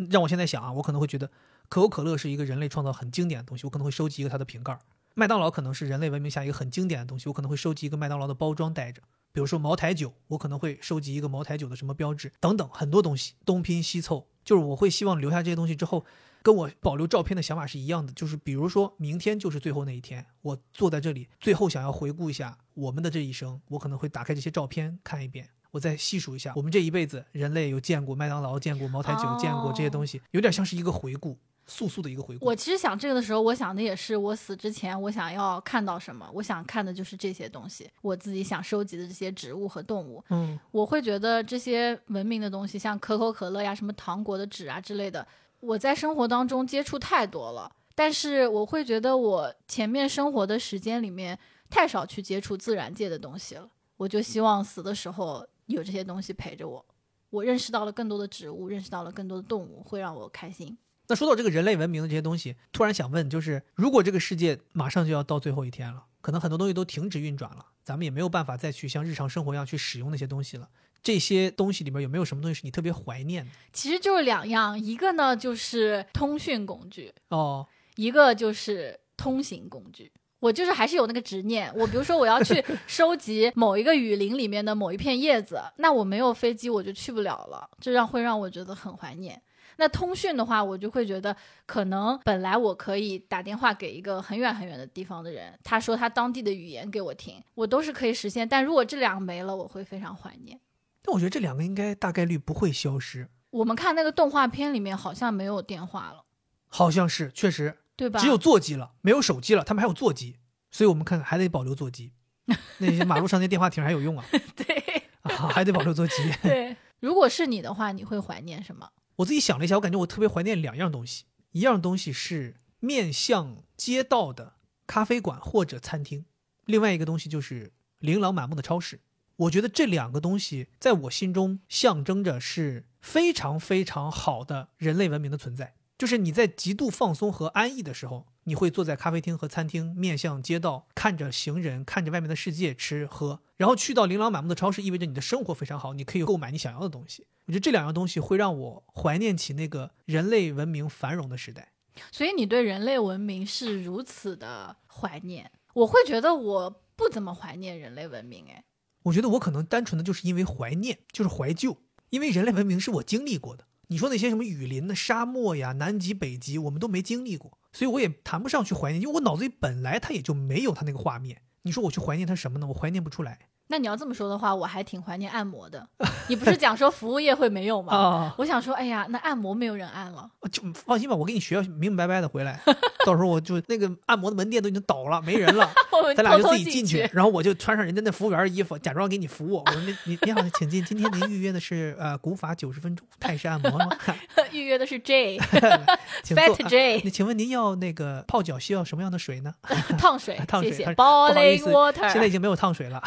让我现在想啊，我可能会觉得可口可乐是一个人类创造很经典的东西，我可能会收集一个它的瓶盖。麦当劳可能是人类文明下一个很经典的东西，我可能会收集一个麦当劳的包装带着。比如说茅台酒，我可能会收集一个茅台酒的什么标志等等，很多东西东拼西凑。就是我会希望留下这些东西之后，跟我保留照片的想法是一样的。就是比如说明天就是最后那一天，我坐在这里，最后想要回顾一下我们的这一生，我可能会打开这些照片看一遍，我再细数一下我们这一辈子，人类有见过麦当劳，见过茅台酒，见过这些东西，有点像是一个回顾。速速的一个回顾。我其实想这个的时候，我想的也是我死之前我想要看到什么。我想看的就是这些东西，我自己想收集的这些植物和动物。嗯，我会觉得这些文明的东西，像可口可乐呀、什么糖果的纸啊之类的，我在生活当中接触太多了。但是我会觉得我前面生活的时间里面太少去接触自然界的东西了。我就希望死的时候有这些东西陪着我。我认识到了更多的植物，认识到了更多的动物，会让我开心。那说到这个人类文明的这些东西，突然想问，就是如果这个世界马上就要到最后一天了，可能很多东西都停止运转了，咱们也没有办法再去像日常生活一样去使用那些东西了。这些东西里面有没有什么东西是你特别怀念的？其实就是两样，一个呢就是通讯工具哦，一个就是通行工具。我就是还是有那个执念，我比如说我要去 收集某一个雨林里面的某一片叶子，那我没有飞机我就去不了了，这让会让我觉得很怀念。那通讯的话，我就会觉得，可能本来我可以打电话给一个很远很远的地方的人，他说他当地的语言给我听，我都是可以实现。但如果这两个没了，我会非常怀念。但我觉得这两个应该大概率不会消失。我们看那个动画片里面，好像没有电话了，好像是确实，对吧？只有座机了，没有手机了。他们还有座机，所以我们看还得保留座机。那些马路上那电话亭还有用啊？对，啊，还得保留座机。对，如果是你的话，你会怀念什么？我自己想了一下，我感觉我特别怀念两样东西，一样东西是面向街道的咖啡馆或者餐厅，另外一个东西就是琳琅满目的超市。我觉得这两个东西在我心中象征着是非常非常好的人类文明的存在。就是你在极度放松和安逸的时候，你会坐在咖啡厅和餐厅，面向街道，看着行人，看着外面的世界，吃喝。然后去到琳琅满目的超市，意味着你的生活非常好，你可以购买你想要的东西。我觉得这两样东西会让我怀念起那个人类文明繁荣的时代。所以你对人类文明是如此的怀念，我会觉得我不怎么怀念人类文明。哎，我觉得我可能单纯的就是因为怀念，就是怀旧，因为人类文明是我经历过的。你说那些什么雨林的沙漠呀、南极、北极，我们都没经历过，所以我也谈不上去怀念，因为我脑子里本来它也就没有它那个画面。你说我去怀念它什么呢？我怀念不出来。那你要这么说的话，我还挺怀念按摩的。你不是讲说服务业会没有吗？哦，我想说，哎呀，那按摩没有人按了，就放心吧，我给你学明明白白的回来。到时候我就那个按摩的门店都已经倒了，没人了，咱俩就自己进去，然后我就穿上人家那服务员的衣服，假装给你服务。我说你你你好，请进，今天您预约的是呃古法九十分钟泰式按摩吗？预约的是 J，Fat J。那请问您要那个泡脚需要什么样的水呢？烫水，烫水。谢谢。Boiling water。现在已经没有烫水了。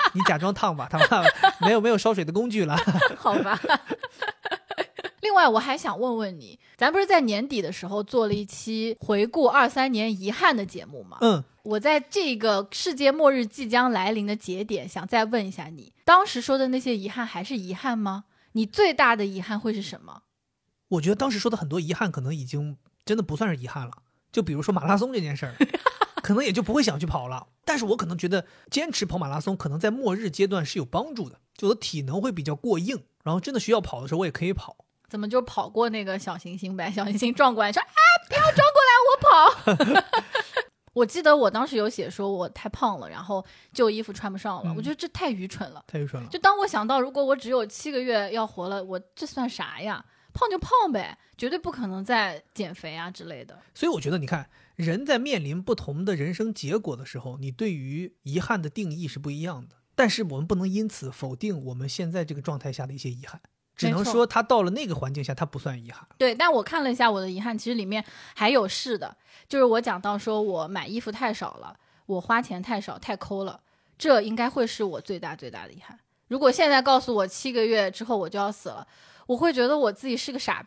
你假装烫吧，烫吧，没有没有烧水的工具了，好吧。另外，我还想问问你，咱不是在年底的时候做了一期回顾二三年遗憾的节目吗？嗯，我在这个世界末日即将来临的节点，想再问一下你，当时说的那些遗憾还是遗憾吗？你最大的遗憾会是什么？我觉得当时说的很多遗憾，可能已经真的不算是遗憾了。就比如说马拉松这件事儿。可能也就不会想去跑了，但是我可能觉得坚持跑马拉松可能在末日阶段是有帮助的，就我的体能会比较过硬，然后真的需要跑的时候我也可以跑。怎么就跑过那个小行星呗？小行星撞过来说：“啊，不要撞过来，我跑。” 我记得我当时有写说我太胖了，然后旧衣服穿不上了。我觉得这太愚蠢了，太愚蠢了。就当我想到如果我只有七个月要活了，我这算啥呀？胖就胖呗，绝对不可能再减肥啊之类的。所以我觉得，你看人在面临不同的人生结果的时候，你对于遗憾的定义是不一样的。但是我们不能因此否定我们现在这个状态下的一些遗憾。只能说他到了那个环境下，他不算遗憾。对，但我看了一下我的遗憾，其实里面还有是的，就是我讲到说我买衣服太少了，我花钱太少太抠了，这应该会是我最大最大的遗憾。如果现在告诉我七个月之后我就要死了，我会觉得我自己是个傻。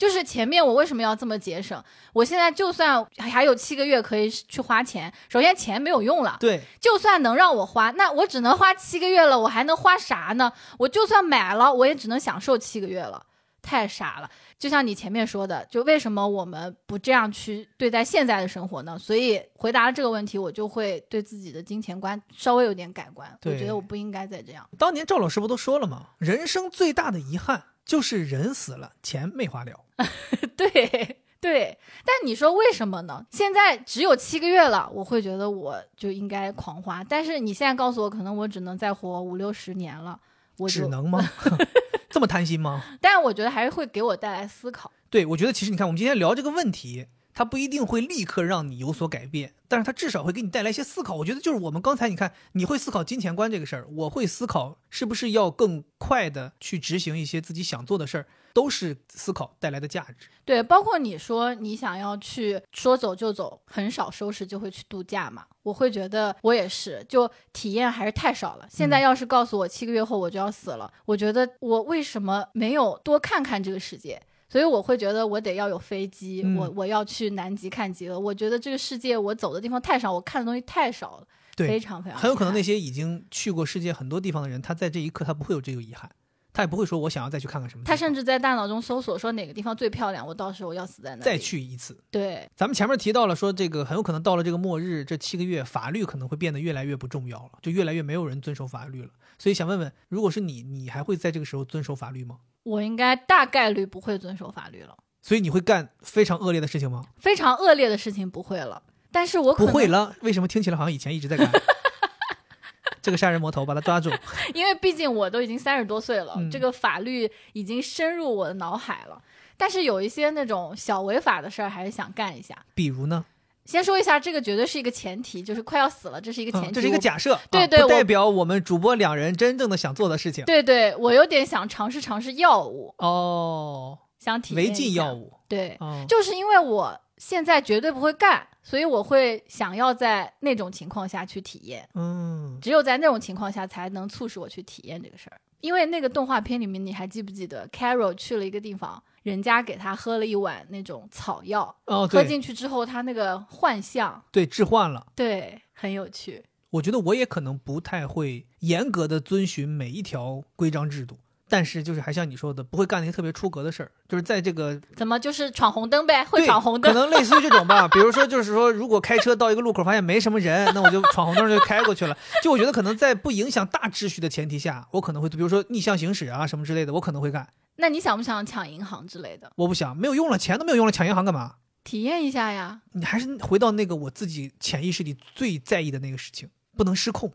就是前面我为什么要这么节省？我现在就算还有七个月可以去花钱，首先钱没有用了。对，就算能让我花，那我只能花七个月了，我还能花啥呢？我就算买了，我也只能享受七个月了，太傻了。就像你前面说的，就为什么我们不这样去对待现在的生活呢？所以回答了这个问题，我就会对自己的金钱观稍微有点改观。我觉得我不应该再这样。当年赵老师不都说了吗？人生最大的遗憾。就是人死了，钱没花了。对对，但你说为什么呢？现在只有七个月了，我会觉得我就应该狂花。但是你现在告诉我，可能我只能再活五六十年了，我只能吗？这么贪心吗？但是我觉得还是会给我带来思考。对，我觉得其实你看，我们今天聊这个问题。它不一定会立刻让你有所改变，但是它至少会给你带来一些思考。我觉得就是我们刚才你看，你会思考金钱观这个事儿，我会思考是不是要更快的去执行一些自己想做的事儿，都是思考带来的价值。对，包括你说你想要去说走就走，很少收拾就会去度假嘛，我会觉得我也是，就体验还是太少了。现在要是告诉我七个月后我就要死了，我觉得我为什么没有多看看这个世界？所以我会觉得我得要有飞机，我我要去南极看极乐。我觉得这个世界我走的地方太少，我看的东西太少了，非常非常。很有可能那些已经去过世界很多地方的人，他在这一刻他不会有这个遗憾，他也不会说我想要再去看看什么。他甚至在大脑中搜索说哪个地方最漂亮，我到时候要死在哪。再去一次。对，咱们前面提到了说这个很有可能到了这个末日这七个月，法律可能会变得越来越不重要了，就越来越没有人遵守法律了。所以想问问，如果是你，你还会在这个时候遵守法律吗？我应该大概率不会遵守法律了。所以你会干非常恶劣的事情吗？非常恶劣的事情不会了，但是我不会了。为什么听起来好像以前一直在干？这个杀人魔头，把他抓住。因为毕竟我都已经三十多岁了，这个法律已经深入我的脑海了。但是有一些那种小违法的事儿，还是想干一下。比如呢？先说一下，这个绝对是一个前提，就是快要死了，这是一个前提，这是一个假设，对对，不代表我们主播两人真正的想做的事情。对对，我有点想尝试尝试药物哦。想体验违禁药物，对，就是因为我现在绝对不会干，所以我会想要在那种情况下去体验。嗯，只有在那种情况下才能促使我去体验这个事儿。因为那个动画片里面，你还记不记得，Carol 去了一个地方，人家给他喝了一碗那种草药，哦，喝进去之后，他那个幻象，对，置换了，对，很有趣。我觉得我也可能不太会严格的遵循每一条规章制度。但是就是还像你说的，不会干那些特别出格的事儿，就是在这个怎么就是闯红灯呗，会闯红灯，可能类似于这种吧。比如说，就是说，如果开车到一个路口发现没什么人，那我就闯红灯就开过去了。就我觉得可能在不影响大秩序的前提下，我可能会，比如说逆向行驶啊什么之类的，我可能会干。那你想不想抢银行之类的？我不想，没有用了，钱都没有用了，抢银行干嘛？体验一下呀。你还是回到那个我自己潜意识里最在意的那个事情，不能失控。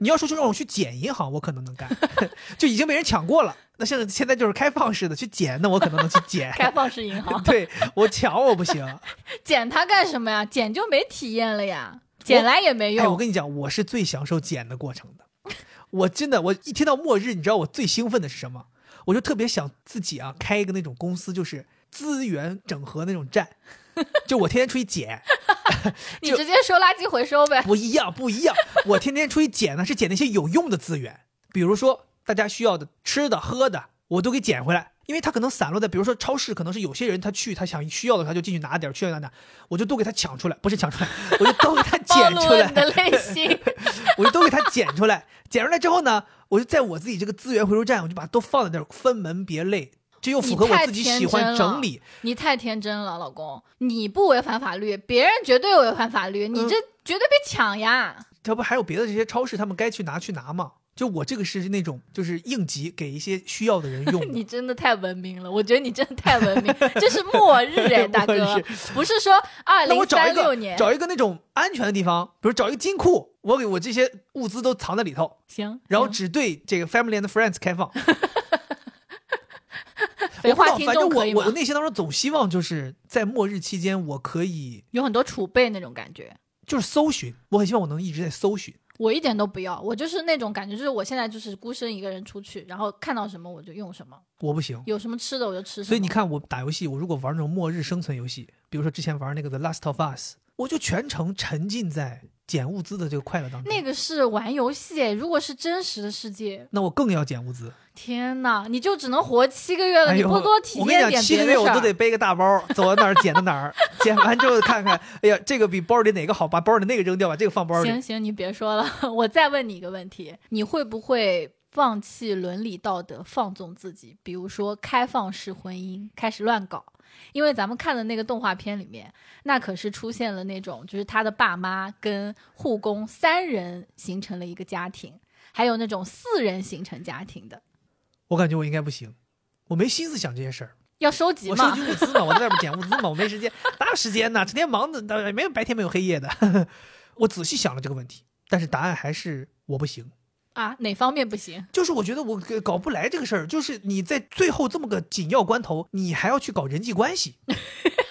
你要说就让我去捡银行，我可能能干，就已经被人抢过了。那现在现在就是开放式的去捡，那我可能能去捡。开放式银行，对我抢我不行。捡它干什么呀？捡就没体验了呀，捡来也没用。哎，我跟你讲，我是最享受捡的过程的。我真的，我一听到末日，你知道我最兴奋的是什么？我就特别想自己啊开一个那种公司，就是资源整合那种站。就我天天出去捡，你直接说垃圾回收呗。不一样，不一样。我天天出去捡呢，是捡那些有用的资源，比如说大家需要的吃的、喝的，我都给捡回来。因为它可能散落在，比如说超市，可能是有些人他去，他想需要的他就进去拿点，需要拿点，我就都给他抢出来，不是抢出来，我就都给他捡出来。的类型，我就都给他捡出来。捡出来之后呢，我就在我自己这个资源回收站，我就把它都放在那儿，分门别类。这又符合我自己喜欢整理。你太天真了，老公，你不违反法律，别人绝对违反法律，你这绝对被抢呀。这不还有别的这些超市，他们该去拿去拿吗？就我这个是那种就是应急给一些需要的人用的。你真的太文明了，我觉得你真的太文明，这是末日 哎，大哥，不是说二零三六年。找一个那种安全的地方，比如找一个金库，我给我这些物资都藏在里头，行然后只对这个 family and friends 开放。肥话反正众可以我我？内心当中总希望就是在末日期间，我可以有很多储备那种感觉。就是搜寻，我很希望我能一直在搜寻。我一点都不要，我就是那种感觉，就是我现在就是孤身一个人出去，然后看到什么我就用什么，我不行，有什么吃的我就吃什么。所以你，看我打游戏，我如果玩那种末日生存游戏，比如说之前玩那个 The Last of Us，我就全程沉浸在捡物资的这个快乐当中。那个是玩游戏，如果是真实的世界，那我更要捡物资。天哪，你就只能活七个月了，哎，你不多体我跟你讲，验点七个月我都得背个大包，走到哪儿捡到哪儿，捡完之后看看，哎呀，这个比包里哪个好，把包里那个扔掉，把这个放包里。行行，你别说了，我再问你一个问题：你会不会放弃伦理道德，放纵自己？比如说开放式婚姻，开始乱搞？因为咱们看的那个动画片里面，那可是出现了那种，就是他的爸妈跟护工三人形成了一个家庭，还有那种四人形成家庭的，我感觉我应该不行，我没心思想这些事儿。要收集嘛我收集。物资嘛，我在外边捡物资嘛，我没时间，哪有时间呢？成天忙的，没有白天没有黑夜的。我仔细想了这个问题，但是答案还是我不行。啊，哪方面不行？就是我觉得我搞不来这个事儿，就是你在最后这么个紧要关头，你还要去搞人际关系，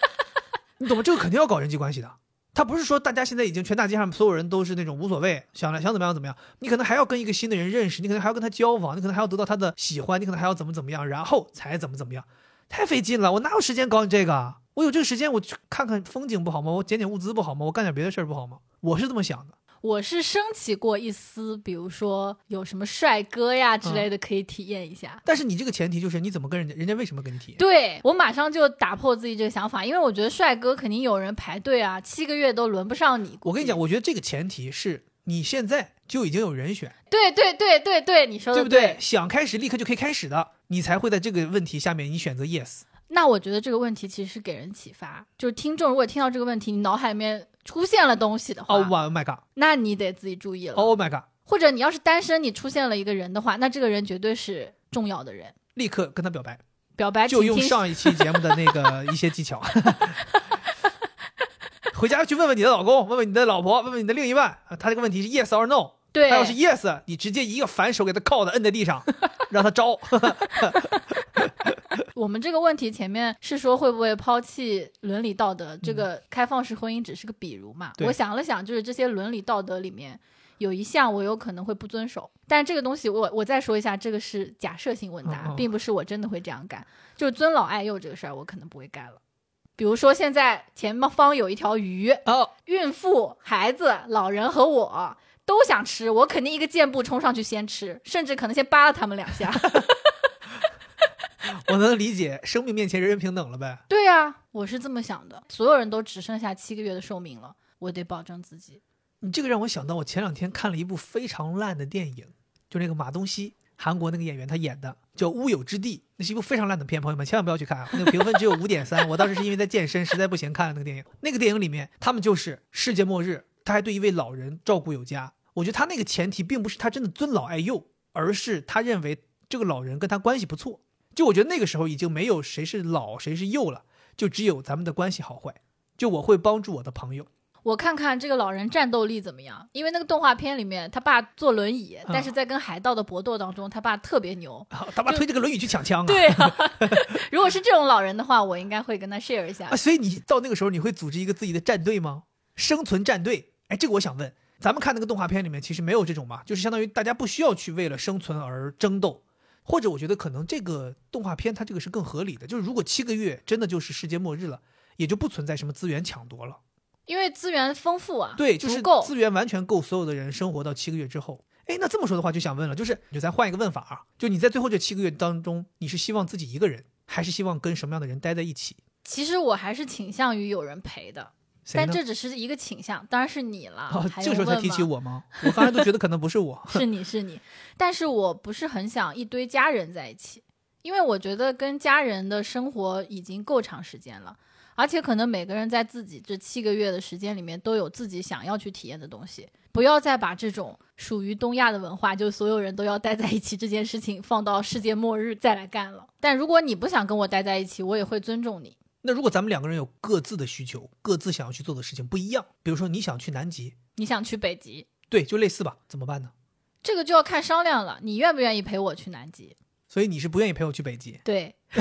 你懂吗？这个肯定要搞人际关系的。他不是说大家现在已经全大街上所有人都是那种无所谓，想来想怎么样怎么样，你可能还要跟一个新的人认识，你可能还要跟他交往，你可能还要得到他的喜欢，你可能还要怎么怎么样，然后才怎么怎么样，太费劲了。我哪有时间搞你这个啊？我有这个时间，我去看看风景不好吗？我捡捡物资不好吗？我干点别的事儿不好吗？我是这么想的。我是升起过一丝，比如说有什么帅哥呀之类的，可以体验一下。但是你这个前提就是你怎么跟人家，人家为什么跟你体验？对我马上就打破自己这个想法，因为我觉得帅哥肯定有人排队啊，七个月都轮不上你。我跟你讲，，我觉得这个前提是你现在就已经有人选，对对对对对，你说的对不对？想开始立刻就可以开始的，你才会在这个问题下面你选择 yes。那我觉得这个问题其实是给人启发，就是听众如果听到这个问题，你脑海里面出现了东西的话，Oh my god！Oh 那你得自己注意了。Oh my god！或者你要是单身，你出现了一个人的话，那这个人绝对是重要的人。立刻跟他表白，表白就用上一期节目的那个 一些技巧。回家去问问你的老公，问问你的老婆，问问你的另一半，啊他这个问题是 yes or no。对他要是 yes，你直接一个反手给他铐的摁在地上，让他招。我们这个问题前面是说会不会抛弃伦理道德？这个开放式婚姻只是个比如嘛。我想了想，就是这些伦理道德里面有一项我有可能会不遵守，但这个东西我我再说一下，这个是假设性问答，并不是我真的会这样干。就是尊老爱幼这个事儿，我可能不会干了。比如说现在前方有一条鱼，哦，孕妇、孩子、老人和我都想吃，我肯定一个箭步冲上去先吃，甚至可能先扒了他们两下。我能理解，生命面前人人平等了呗。对呀、我是这么想的。所有人都只剩下七个月的寿命了，我得保证自己。你这个让我想到，我前两天看了一部非常烂的电影，就那个马东锡，韩国那个演员他演的，叫《乌有之地》，那是一部非常烂的片，朋友们千万不要去看啊，那个评分只有五点三。我当时是因为在健身，实在不行看了那个电影。那个电影里面，他们就是世界末日，他还对一位老人照顾有加。我觉得他那个前提并不是他真的尊老爱幼，而是他认为这个老人跟他关系不错。就我觉得那个时候已经没有谁是老谁是幼了，就只有咱们的关系好坏。就我会帮助我的朋友，我看看这个老人战斗力怎么样，因为那个动画片里面他爸坐轮椅，嗯但是在跟海盗的搏斗当中，他爸特别牛。啊他爸推这个轮椅去抢枪啊！对啊，如果是这种老人的话，我应该会跟他 share 一下啊，。所以你到那个时候，你会组织一个自己的战队吗？生存战队？哎，这个我想问，咱们看那个动画片里面其实没有这种嘛，就是相当于大家不需要去为了生存而争斗，或者我觉得可能这个动画片它这个是更合理的，就是如果七个月真的就是世界末日了，也就不存在什么资源抢夺了，因为资源丰富啊，对，就是够。资源完全够所有的人生活到七个月之后。哎，那这么说的话，就想问了，就是就咱换一个问法啊，就你在最后这七个月当中，你是希望自己一个人，还是希望跟什么样的人待在一起？其实我还是倾向于有人陪的？但这只是一个倾向，当然是你了。这个时候才提起我吗？我刚才都觉得可能不是我。是你是你，但是我不是很想一堆家人在一起，因为我觉得跟家人的生活已经够长时间了，而且可能每个人在自己这七个月的时间里面都有自己想要去体验的东西，不不要再把这种属于东亚的文化，就所有人都要待在一起这件事情放到世界末日再来干了。但如果你不想跟我待在一起，我也会尊重你。那如果咱们两个人有各自的需求，各自想要去做的事情不一样，比如说你想去南极，你想去北极，对，就类似吧，怎么办呢？这个就要看商量了，你愿不愿意陪我去南极？所以你是不愿意陪我去北极？对。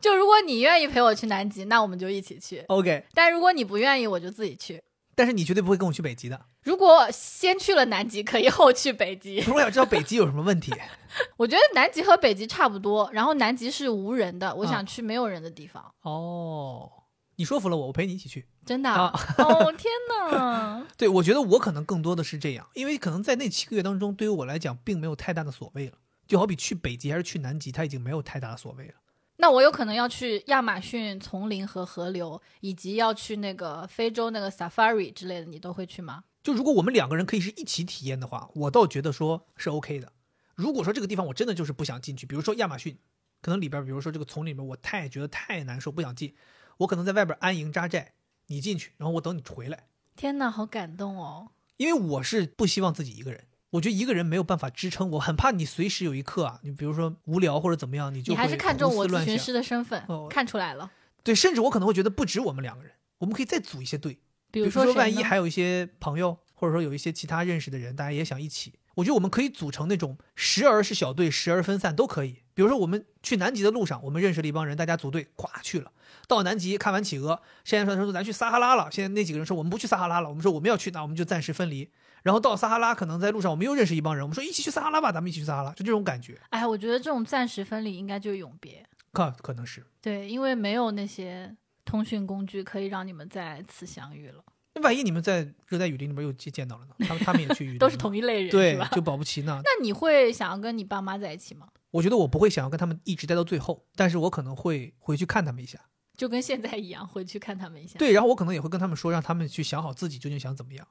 就如果你愿意陪我去南极，那我们就一起去。OK。但如果你不愿意，我就自己去。但是你绝对不会跟我去北极的。如果先去了南极，可以后去北极。我想知道北极有什么问题。我觉得南极和北极差不多，然后南极是无人的，我想去没有人的地方。哦，你说服了我，我陪你一起去。真的？哦天哪！对，我觉得我可能更多的是这样，因为可能在那七个月当中，对于我来讲，并没有太大的所谓了。就好比去北极还是去南极，它已经没有太大的所谓了。那我有可能要去亚马逊丛林和河流，以及要去那个非洲那个 safari 之类的，你都会去吗？就如果我们两个人可以是一起体验的话，我倒觉得说是 OK 的。如果说这个地方我真的就是不想进去，比如说亚马逊，可能里边，比如说这个丛林里面，我太觉得太难受，不想进，我可能在外边安营扎寨，你进去，然后我等你回来。天哪，好感动哦！因为我是不希望自己一个人。我觉得一个人没有办法支撑，我很怕你随时有一刻啊，你比如说无聊或者怎么样，你就你还是看中我咨询师的身份，看出来了。对，甚至我可能会觉得不止我们两个人，我们可以再组一些队，比如说万一还有一些朋友，或者说有一些其他认识的人，大家也想一起，我觉得我们可以组成那种时而是小队，时而分散都可以。比如说我们去南极的路上，我们认识了一帮人，大家组队，咵去了。到南极看完企鹅，现在说说咱去撒哈拉了。现在那几个人说我们不去撒哈拉了，我们说我们要去，那我们就暂时分离。然后到撒哈拉，可能在路上我们又认识一帮人，我们说一起去撒哈拉吧，咱们一起去撒哈拉，就这种感觉。哎，我觉得这种暂时分离应该就是永别，可可能是对，因为没有那些通讯工具可以让你们再次相遇了。那万一你们在热带雨林里面又见到了呢？他们他们也去雨 林，都是同一类人，对，就保不齐呢。那你会想要跟你爸妈在一起吗？我觉得我不会想要跟他们一直待到最后，但是我可能会回去看他们一下，就跟现在一样，回去看他们一下。对，然后我可能也会跟他们说，让他们去想好自己究竟想怎么样。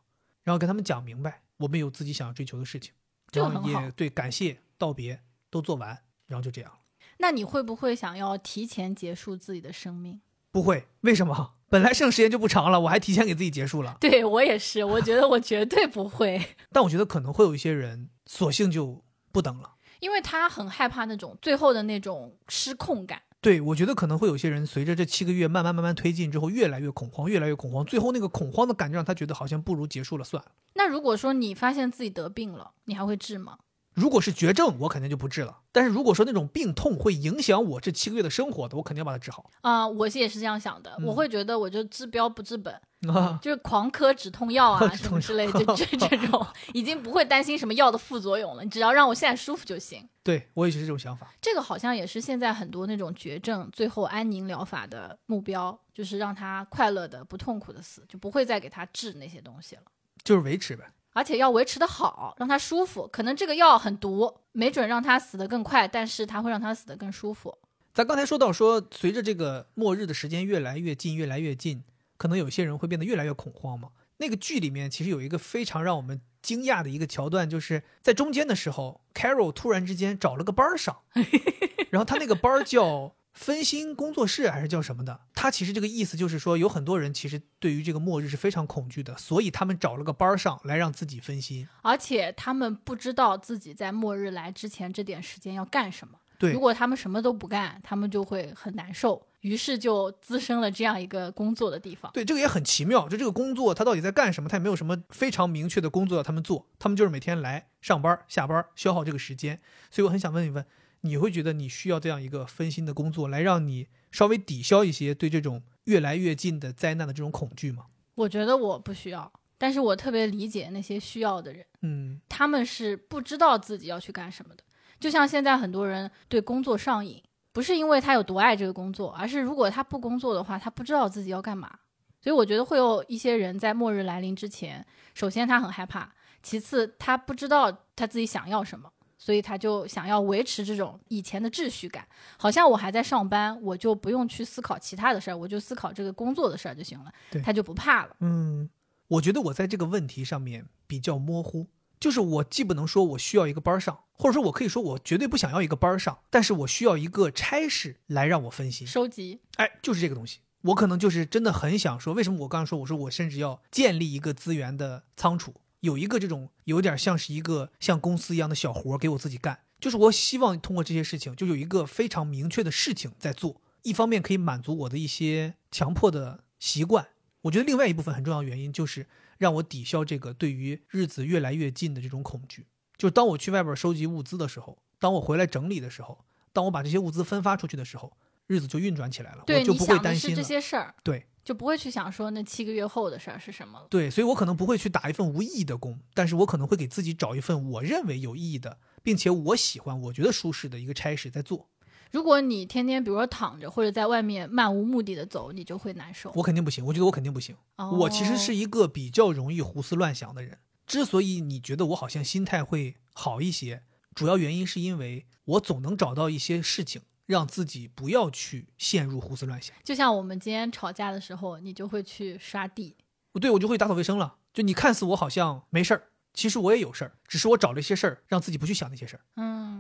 然后跟他们讲明白，我们有自己想要追求的事情，然后也对感谢道别都做完，然后就这样了。那你会不会想要提前结束自己的生命？不会，为什么？本来剩时间就不长了，我还提前给自己结束了。对我也是，我觉得我绝对不会。但我觉得可能会有一些人，索性就不等了，因为他很害怕那种最后的那种失控感。对，我觉得可能会有些人随着这七个月慢慢慢慢推进之后，越来越恐慌，越来越恐慌，最后那个恐慌的感觉让他觉得好像不如结束了算了。那如果说你发现自己得病了，你还会治吗？如果是绝症，我肯定就不治了。但是如果说那种病痛会影响我这七个月的生活的，我肯定要把它治好。啊，我也是这样想的。我会觉得我就治标不治本，就是狂磕止痛药啊 什么之类，就这 这种已经不会担心什么药的副作用了。你只要让我现在舒服就行。对我也是这种想法。这个好像也是现在很多那种绝症最后安宁疗法的目标，就是让他快乐的、不痛苦的死，就不会再给他治那些东西了，就是维持呗。而且要维持的好，让他舒服。可能这个药很毒，没准让他死得更快，但是他会让他死得更舒服。咱刚才说到说，随着这个末日的时间越来越近，越来越近，可能有些人会变得越来越恐慌嘛。那个剧里面其实有一个非常让我们惊讶的一个桥段，就是在中间的时候，Carol 突然之间找了个班上，然后他那个班叫。分心工作室还是叫什么的？他其实这个意思就是说，有很多人其实对于这个末日是非常恐惧的，所以他们找了个班上来让自己分心，而且他们不知道自己在末日来之前这点时间要干什么。对，如果他们什么都不干，他们就会很难受，于是就滋生了这样一个工作的地方。对，这个也很奇妙，就这个工作他到底在干什么？他也没有什么非常明确的工作要他们做，他们就是每天来上班、下班，消耗这个时间。所以我很想问一问。你会觉得你需要这样一个分心的工作，来让你稍微抵消一些对这种越来越近的灾难的这种恐惧吗？我觉得我不需要，但是我特别理解那些需要的人。嗯，他们是不知道自己要去干什么的。就像现在很多人对工作上瘾，不是因为他有多爱这个工作，而是如果他不工作的话，他不知道自己要干嘛。所以我觉得会有一些人在末日来临之前，首先他很害怕，其次他不知道他自己想要什么。所以他就想要维持这种以前的秩序感，好像我还在上班，我就不用去思考其他的事儿，我就思考这个工作的事儿就行了。他就不怕了。嗯，我觉得我在这个问题上面比较模糊，就是我既不能说我需要一个班上，或者说我可以说我绝对不想要一个班上，但是我需要一个差事来让我分析收集。哎，就是这个东西。我可能就是真的很想说，为什么我刚刚说我说我甚至要建立一个资源的仓储，有一个这种有点像是一个像公司一样的小活给我自己干，就是我希望通过这些事情，就有一个非常明确的事情在做，一方面可以满足我的一些强迫的习惯，我觉得另外一部分很重要原因就是让我抵消这个对于日子越来越近的这种恐惧，就是当我去外边收集物资的时候，当我回来整理的时候，当我把这些物资分发出去的时候。日子就运转起来了，我就不会担心这些事儿，对，就不会去想说那七个月后的事儿是什么了。对，所以我可能不会去打一份无意义的工，但是我可能会给自己找一份我认为有意义的，并且我喜欢、我觉得舒适的一个差事在做。如果你天天比如说躺着或者在外面漫无目的的走，你就会难受。我肯定不行，我觉得我肯定不行。我其实是一个比较容易胡思乱想的人。之所以你觉得我好像心态会好一些，主要原因是因为我总能找到一些事情。让自己不要去陷入胡思乱想，就像我们今天吵架的时候，你就会去刷地，不对，我就会打扫卫生了。就你看似我好像没事儿，其实我也有事儿，只是我找了一些事儿让自己不去想那些事儿。嗯。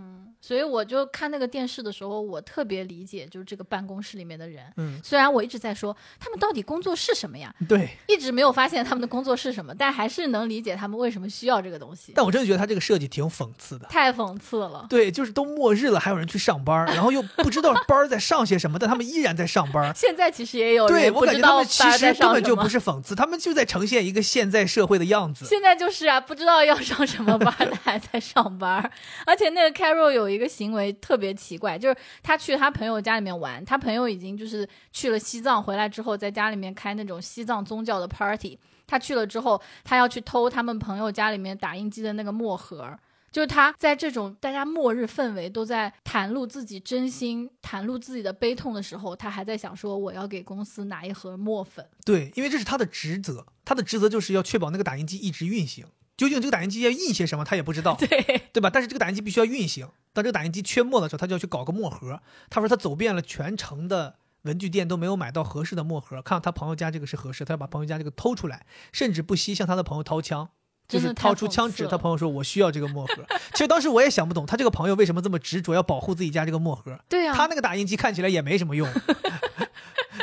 所以我就看那个电视的时候，我特别理解，就是这个办公室里面的人。嗯，虽然我一直在说他们到底工作是什么呀？对，一直没有发现他们的工作是什么，但还是能理解他们为什么需要这个东西。但我真的觉得他这个设计挺讽刺的，太讽刺了。对，就是都末日了，还有人去上班，然后又不知道班在上些什么，但他们依然在上班。现在其实也有对我感觉他们其实根本就不是讽刺，他们就在呈现一个现在社会的样子。现在就是啊，不知道要上什么班，他 还在上班，而且那个 Carol 有一一个行为。特别奇怪，就是他去他朋友家里面玩，他朋友已经就是去了西藏，回来之后在家里面开那种西藏宗教的 party。他去了之后，他要去偷他们朋友家里面打印机的那个墨盒。就是他在这种大家末日氛围都在袒露自己真心、袒露自己的悲痛的时候，他还在想说我要给公司拿一盒墨粉。对，因为这是他的职责，他的职责就是要确保那个打印机一直运行。究竟这个打印机要印些什么，他也不知道，对对吧？但是这个打印机必须要运行。当这个打印机缺墨的时候，他就要去搞个墨盒。他说他走遍了全城的文具店都没有买到合适的墨盒，看到他朋友家这个是合适，他要把朋友家这个偷出来，甚至不惜向他的朋友掏枪，就是掏出枪指他朋友说：“我需要这个墨盒。”其实当时我也想不懂，他这个朋友为什么这么执着要保护自己家这个墨盒？对呀，他那个打印机看起来也没什么用。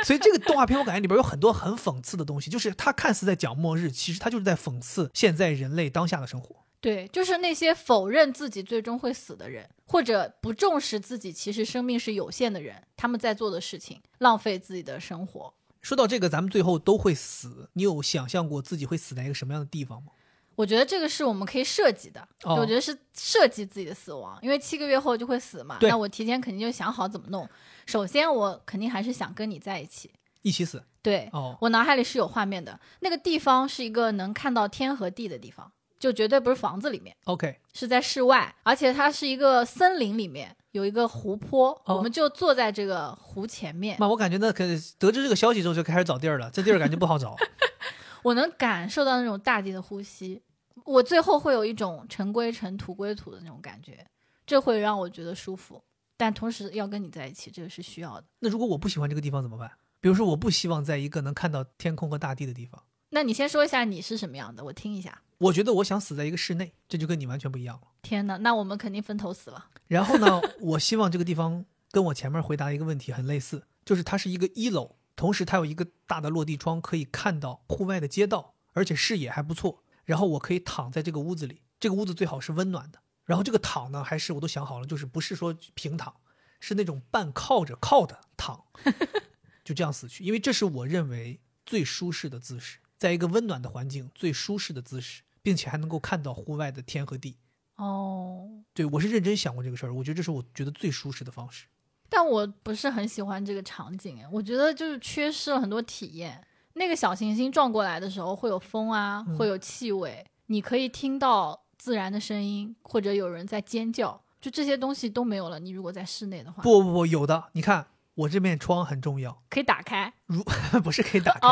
所以这个动画片我感觉里边有很多很讽刺的东西，就是它看似在讲末日，其实它就是在讽刺现在人类当下的生活。对，就是那些否认自己最终会死的人，或者不重视自己其实生命是有限的人，他们在做的事情，浪费自己的生活。说到这个，咱们最后都会死，你有想象过自己会死在一个什么样的地方吗？我觉得这个是我们可以设计的，我觉得是设计自己的死亡，因为七个月后就会死嘛。那我提前肯定就想好怎么弄。首先，我肯定还是想跟你在一起，一起死。对，哦，我脑海里是有画面的。那个地方是一个能看到天和地的地方，就绝对不是房子里面。OK，是在室外，而且它是一个森林里面有一个湖泊，我们就坐在这个湖前面。那我感觉那可得知这个消息之后就开始找地儿了，这地儿感觉不好找。我能感受到那种大地的呼吸。我最后会有一种尘归尘土归土的那种感觉，这会让我觉得舒服，但同时要跟你在一起，这个是需要的。那如果我不喜欢这个地方怎么办？比如说我不希望在一个能看到天空和大地的地方。那你先说一下你是什么样的，我听一下。我觉得我想死在一个室内，这就跟你完全不一样了。天哪，那我们肯定分头死了。然后呢，我希望这个地方跟我前面回答一个问题很类似，就是它是一个一楼，同时它有一个大的落地窗，可以看到户外的街道，而且视野还不错。然后我可以躺在这个屋子里，这个屋子最好是温暖的。然后这个躺呢，还是我都想好了，就是不是说平躺，是那种半靠着靠的躺，就这样死去。因为这是我认为最舒适的姿势，在一个温暖的环境最舒适的姿势，并且还能够看到户外的天和地。哦，对我是认真想过这个事儿，我觉得这是我觉得最舒适的方式。但我不是很喜欢这个场景，我觉得就是缺失了很多体验。那个小行星撞过来的时候，会有风啊，会有气味，你可以听到自然的声音，或者有人在尖叫，就这些东西都没有了。你如果在室内的话，不不不，有的。你看我这面窗很重要，可以打开。如 不是可以打 开，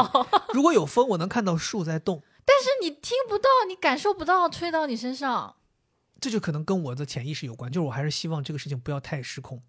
如果有风，我能看到树在动，但是你听不到，你感受不到吹到你身上。这就可能跟我的潜意识有关，就是我还是希望这个事情不要太失控。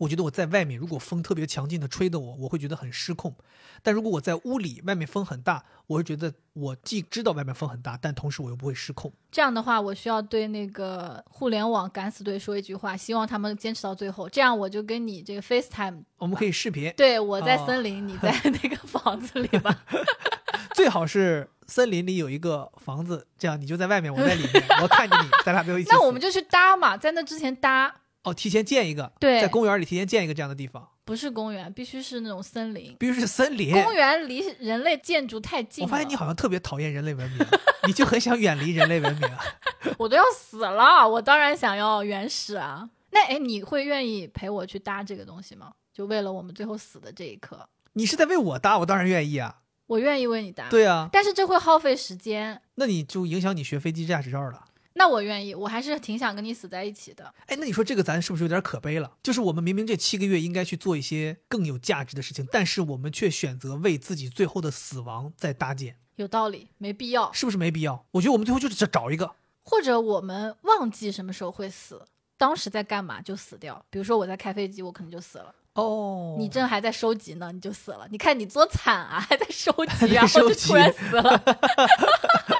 我觉得我在外面，如果风特别强劲的吹的我，我会觉得很失控。但如果我在屋里，外面风很大，我会觉得我既知道外面风很大，但同时我又不会失控。这样的话，我需要对那个互联网敢死队说一句话，希望他们坚持到最后。这样我就跟你这个 FaceTime，我们可以视频。对，我在森林，你在 那个房子里吧。最好是森林里有一个房子，这样你就在外面，我在里面，我看着你，咱俩没有一起。那我们就去搭嘛，在那之前搭。哦，提前建一个，对，在公园里提前建一个这样的地方，不是公园，必须是那种森林，必须是森林。公园离人类建筑太近。我发现你好像特别讨厌人类文明，你就很想远离人类文明。我都要死了，我当然想要原始啊。那哎，你会愿意陪我去搭这个东西吗？就为了我们最后死的这一刻？你是在为我搭，我当然愿意啊。我愿意为你搭。对啊，但是这会耗费时间。那你就影响你学飞机驾驶照了。那我愿意，我还是挺想跟你死在一起的。哎，那你说这个咱是不是有点可悲了？就是我们明明这七个月应该去做一些更有价值的事情，但是我们却选择为自己最后的死亡在搭建。有道理，没必要，是不是没必要？我觉得我们最后就是找找一个，或者我们忘记什么时候会死，当时在干嘛就死掉。比如说我在开飞机，我可能就死了。哦，你正还在收集呢，你就死了。你看你多惨啊，还在收集，然后就突然死了。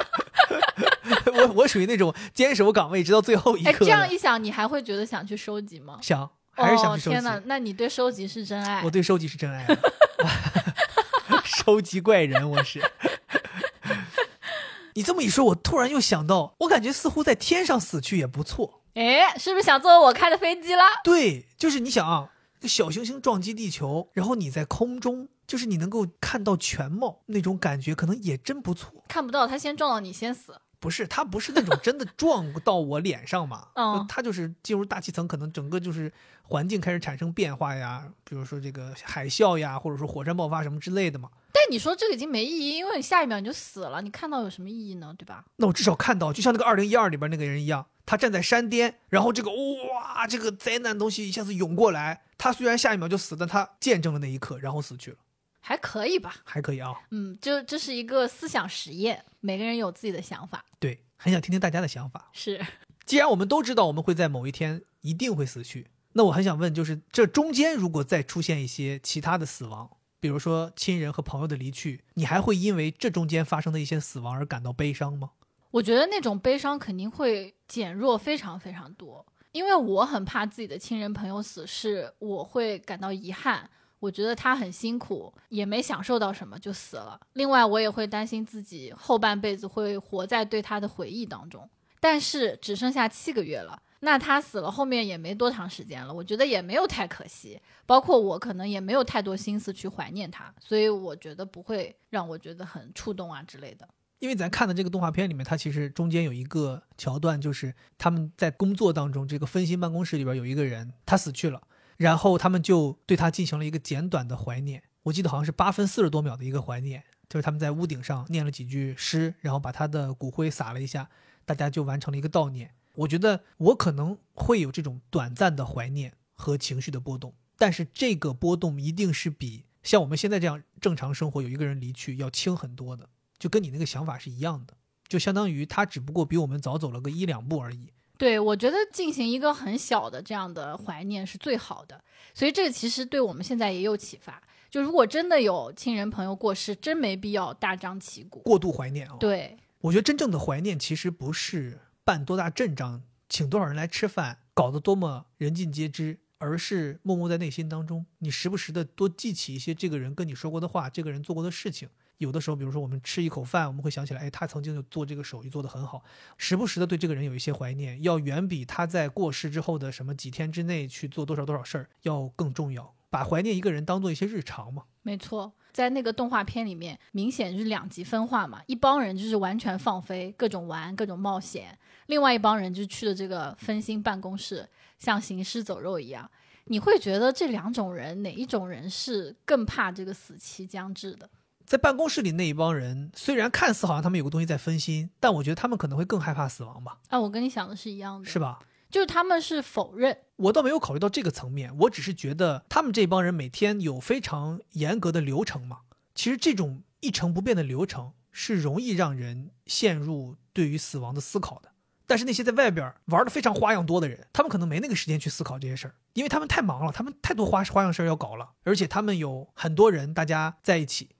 我 我属于那种坚守岗位直到最后一刻。哎，这样一想，你还会觉得想去收集吗？想，还是想去收集。天哪，那你对收集是真爱？我对收集是真爱。收集怪人，我是。你这么一说，我突然又想到，我感觉似乎在天上死去也不错。哎，是不是想坐我开的飞机了？对，就是你想啊，小行星撞击地球，然后你在空中。就是你能够看到全貌那种感觉，可能也真不错。看不到他先撞到你先死，不是他不是那种真的 撞到我脸上嘛？嗯，他就是进入大气层，可能整个就是环境开始产生变化呀，比如说这个海啸呀，或者说火山爆发什么之类的嘛。但你说这个已经没意义，因为你下一秒你就死了，你看到有什么意义呢？对吧？那我至少看到，就像那个二零一二里边那个人一样，他站在山巅，然后这个哇，这个灾难东西一下子涌过来，他虽然下一秒就死，但他见证了那一刻，然后死去了。还可以吧，还可以啊。嗯，就这是一个思想实验，每个人有自己的想法。对，很想听听大家的想法。是，既然我们都知道我们会在某一天一定会死去，那我很想问，就是这中间如果再出现一些其他的死亡，比如说亲人和朋友的离去，你还会因为这中间发生的一些死亡而感到悲伤吗？我觉得那种悲伤肯定会减弱非常非常多，因为我很怕自己的亲人朋友死，是我会感到遗憾。我觉得他很辛苦，也没享受到什么就死了。另外，我也会担心自己后半辈子会活在对他的回忆当中。但是只剩下七个月了，那他死了，后面也没多长时间了。我觉得也没有太可惜，包括我可能也没有太多心思去怀念他，所以我觉得不会让我觉得很触动啊之类的。因为咱看的这个动画片里面，它其实中间有一个桥段，就是他们在工作当中，这个分心办公室里边有一个人，他死去了。然后他们就对他进行了一个简短的怀念，我记得好像是八分四十多秒的一个怀念，就是他们在屋顶上念了几句诗，然后把他的骨灰撒了一下，大家就完成了一个悼念。我觉得我可能会有这种短暂的怀念和情绪的波动，但是这个波动一定是比像我们现在这样正常生活有一个人离去要轻很多的，就跟你那个想法是一样的，就相当于他只不过比我们早走了个一两步而已。对，我觉得进行一个很小的这样的怀念是最好的，所以这个其实对我们现在也有启发。就如果真的有亲人朋友过世，真没必要大张旗鼓、过度怀念啊。对，我觉得真正的怀念其实不是办多大阵仗、请多少人来吃饭、搞得多么人尽皆知，而是默默在内心当中，你时不时的多记起一些这个人跟你说过的话，这个人做过的事情。有的时候，比如说我们吃一口饭，我们会想起来，哎，他曾经就做这个手艺做得很好，时不时的对这个人有一些怀念，要远比他在过世之后的什么几天之内去做多少多少事儿要更重要。把怀念一个人当做一些日常嘛。没错，在那个动画片里面，明显就是两极分化嘛，一帮人就是完全放飞，各种玩，各种冒险；，另外一帮人就去了这个分心办公室，像行尸走肉一样。你会觉得这两种人哪一种人是更怕这个死期将至的？在办公室里那一帮人，虽然看似好像他们有个东西在分心，但我觉得他们可能会更害怕死亡吧。啊，我跟你想的是一样的，是吧？就是他们是否认，我倒没有考虑到这个层面，我只是觉得他们这帮人每天有非常严格的流程嘛。其实这种一成不变的流程是容易让人陷入对于死亡的思考的。但是那些在外边玩的非常花样多的人，他们可能没那个时间去思考这些事儿，因为他们太忙了，他们太多花花样事儿要搞了，而且他们有很多人，大家在一起。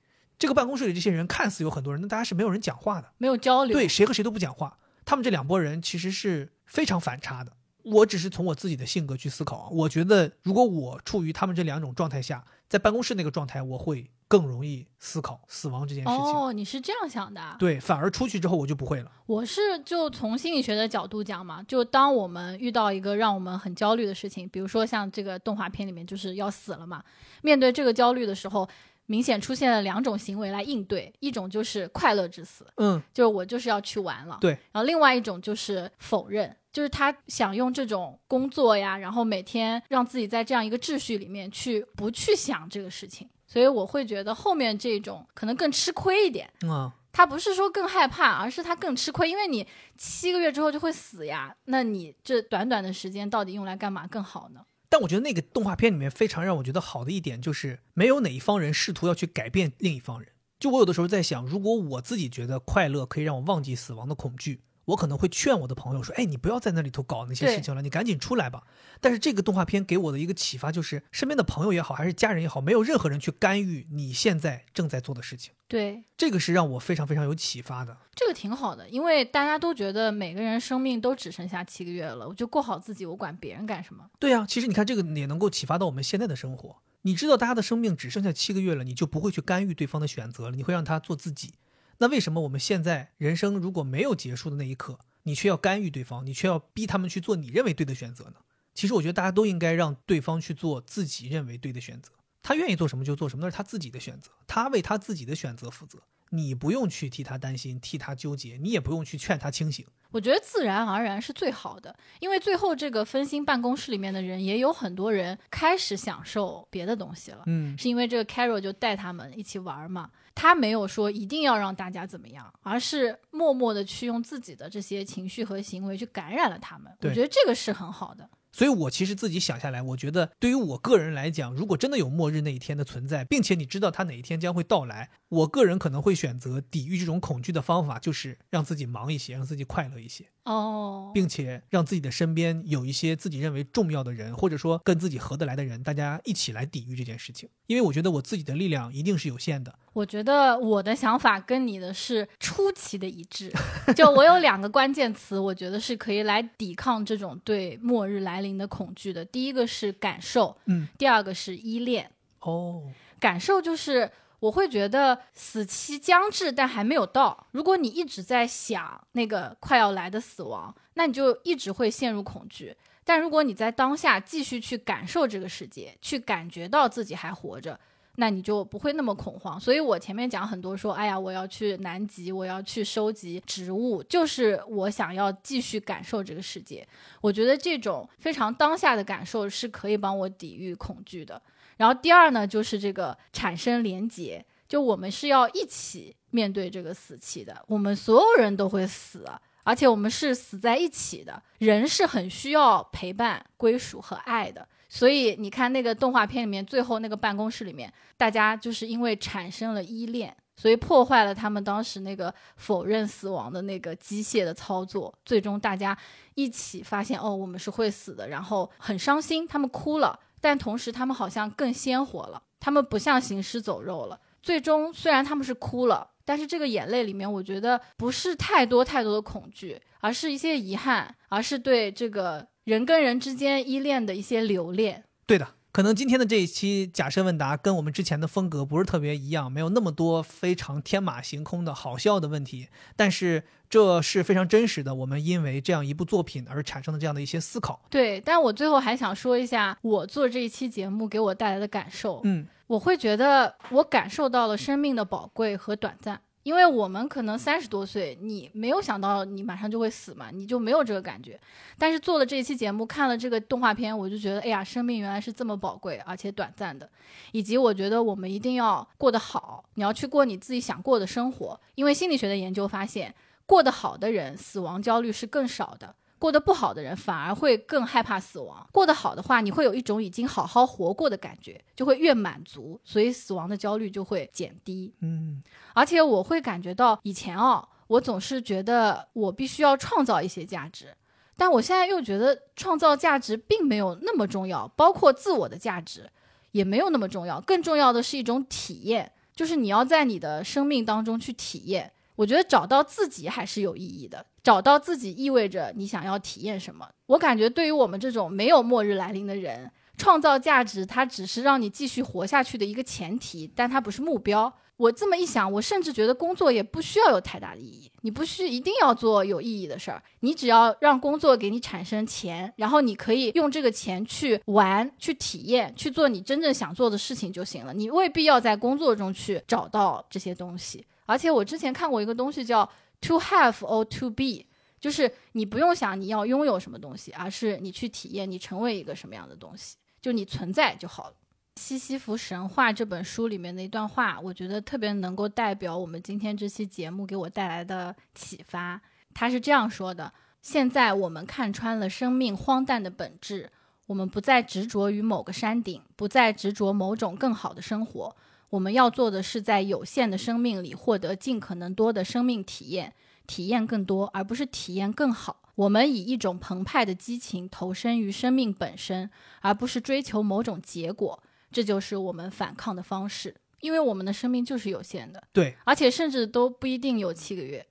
这个办公室里这些人看似有很多人，那大家是没有人讲话的，没有交流，对，谁和谁都不讲话。他们这两拨人其实是非常反差的。我只是从我自己的性格去思考啊，我觉得如果我处于他们这两种状态下，在办公室那个状态，我会更容易思考死亡这件事情。哦，你是这样想的？对，反而出去之后我就不会了。我是就从心理学的角度讲嘛，就当我们遇到一个让我们很焦虑的事情，比如说像这个动画片里面就是要死了嘛，面对这个焦虑的时候。明显出现了两种行为来应对，一种就是快乐致死，嗯，就是我就是要去玩了，对。然后另外一种就是否认，就是他想用这种工作呀，然后每天让自己在这样一个秩序里面去不去想这个事情。所以我会觉得后面这种可能更吃亏一点，嗯，他不是说更害怕，而是他更吃亏，因为你七个月之后就会死呀，那你这短短的时间到底用来干嘛更好呢？但我觉得那个动画片里面非常让我觉得好的一点，就是没有哪一方人试图要去改变另一方人。就我有的时候在想，如果我自己觉得快乐可以让我忘记死亡的恐惧。我可能会劝我的朋友说：“哎，你不要在那里头搞那些事情了，你赶紧出来吧。”但是这个动画片给我的一个启发就是，身边的朋友也好，还是家人也好，没有任何人去干预你现在正在做的事情。对，这个是让我非常非常有启发的。这个挺好的，因为大家都觉得每个人生命都只剩下七个月了，我就过好自己，我管别人干什么？对啊，其实你看这个也能够启发到我们现在的生活。你知道大家的生命只剩下七个月了，你就不会去干预对方的选择了，你会让他做自己。那为什么我们现在人生如果没有结束的那一刻？你却要干预对方，你却要逼他们去做你认为对的选择呢？其实我觉得大家都应该让对方去做自己认为对的选择，他愿意做什么就做什么，那是他自己的选择，他为他自己的选择负责。你不用去替他担心，替他纠结，你也不用去劝他清醒。我觉得自然而然是最好的，因为最后这个分心办公室里面的人也有很多人开始享受别的东西了。嗯，是因为这个 Carol 就带他们一起玩嘛。他没有说一定要让大家怎么样，而是默默的去用自己的这些情绪和行为去感染了他们。我觉得这个是很好的。所以，我其实自己想下来，我觉得对于我个人来讲，如果真的有末日那一天的存在，并且你知道它哪一天将会到来，我个人可能会选择抵御这种恐惧的方法，就是让自己忙一些，让自己快乐一些哦，并且让自己的身边有一些自己认为重要的人，或者说跟自己合得来的人，大家一起来抵御这件事情。因为我觉得我自己的力量一定是有限的。我觉得我的想法跟你的是出奇的一致。就我有两个关键词，我觉得是可以来抵抗这种对末日来临的恐惧的。第一个是感受，嗯，第二个是依恋。哦，感受就是我会觉得死期将至，但还没有到。如果你一直在想那个快要来的死亡，那你就一直会陷入恐惧。但如果你在当下继续去感受这个世界，去感觉到自己还活着。那你就不会那么恐慌，所以我前面讲很多说，哎呀，我要去南极，我要去收集植物，就是我想要继续感受这个世界。我觉得这种非常当下的感受是可以帮我抵御恐惧的。然后第二呢，就是这个产生连结，就我们是要一起面对这个死期的，我们所有人都会死，而且我们是死在一起的。人是很需要陪伴、归属和爱的。所以你看那个动画片里面，最后那个办公室里面，大家就是因为产生了依恋，所以破坏了他们当时那个否认死亡的那个机械的操作。最终大家一起发现，哦，我们是会死的，然后很伤心，他们哭了，但同时他们好像更鲜活了，他们不像行尸走肉了。最终虽然他们是哭了，但是这个眼泪里面，我觉得不是太多太多的恐惧，而是一些遗憾，而是对这个。人跟人之间依恋的一些留恋，对的，可能今天的这一期假设问答跟我们之前的风格不是特别一样，没有那么多非常天马行空的好笑的问题，但是这是非常真实的，我们因为这样一部作品而产生的这样的一些思考。对，但我最后还想说一下我做这一期节目给我带来的感受，嗯，我会觉得我感受到了生命的宝贵和短暂。因为我们可能三十多岁，你没有想到你马上就会死嘛，你就没有这个感觉。但是做了这一期节目，看了这个动画片，我就觉得，哎呀，生命原来是这么宝贵而且短暂的。以及我觉得我们一定要过得好，你要去过你自己想过的生活。因为心理学的研究发现，过得好的人，死亡焦虑是更少的。过得不好的人反而会更害怕死亡。过得好的话，你会有一种已经好好活过的感觉，就会越满足，所以死亡的焦虑就会减低。嗯，而且我会感觉到以前哦，我总是觉得我必须要创造一些价值，但我现在又觉得创造价值并没有那么重要，包括自我的价值也没有那么重要。更重要的是一种体验，就是你要在你的生命当中去体验。我觉得找到自己还是有意义的，找到自己意味着你想要体验什么。我感觉对于我们这种没有末日来临的人，创造价值它只是让你继续活下去的一个前提，但它不是目标。我这么一想，我甚至觉得工作也不需要有太大的意义。你不需一定要做有意义的事儿，你只要让工作给你产生钱，然后你可以用这个钱去玩、去体验、去做你真正想做的事情就行了。你未必要在工作中去找到这些东西。而且我之前看过一个东西叫 “to have or to be”，就是你不用想你要拥有什么东西，而是你去体验你成为一个什么样的东西，就你存在就好了。《西西弗神话》这本书里面的一段话，我觉得特别能够代表我们今天这期节目给我带来的启发。他是这样说的：“现在我们看穿了生命荒诞的本质，我们不再执着于某个山顶，不再执着某种更好的生活。我们要做的是在有限的生命里获得尽可能多的生命体验，体验更多，而不是体验更好。我们以一种澎湃的激情投身于生命本身，而不是追求某种结果。”这就是我们反抗的方式，因为我们的生命就是有限的，对，而且甚至都不一定有七个月，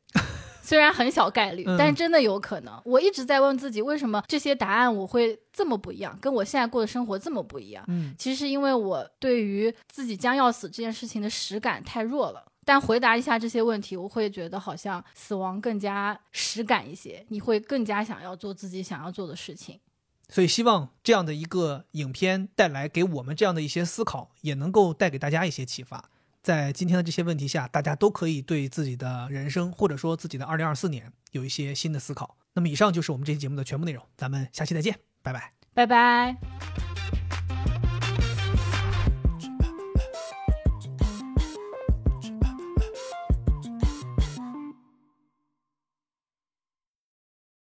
虽然很小概率，但真的有可能。我一直在问自己，为什么这些答案我会这么不一样，跟我现在过的生活这么不一样？嗯，其实是因为我对于自己将要死这件事情的实感太弱了。但回答一下这些问题，我会觉得好像死亡更加实感一些，你会更加想要做自己想要做的事情。所以，希望这样的一个影片带来给我们这样的一些思考，也能够带给大家一些启发。在今天的这些问题下，大家都可以对自己的人生，或者说自己的二零二四年，有一些新的思考。那么，以上就是我们这期节目的全部内容，咱们下期再见，拜拜，拜拜。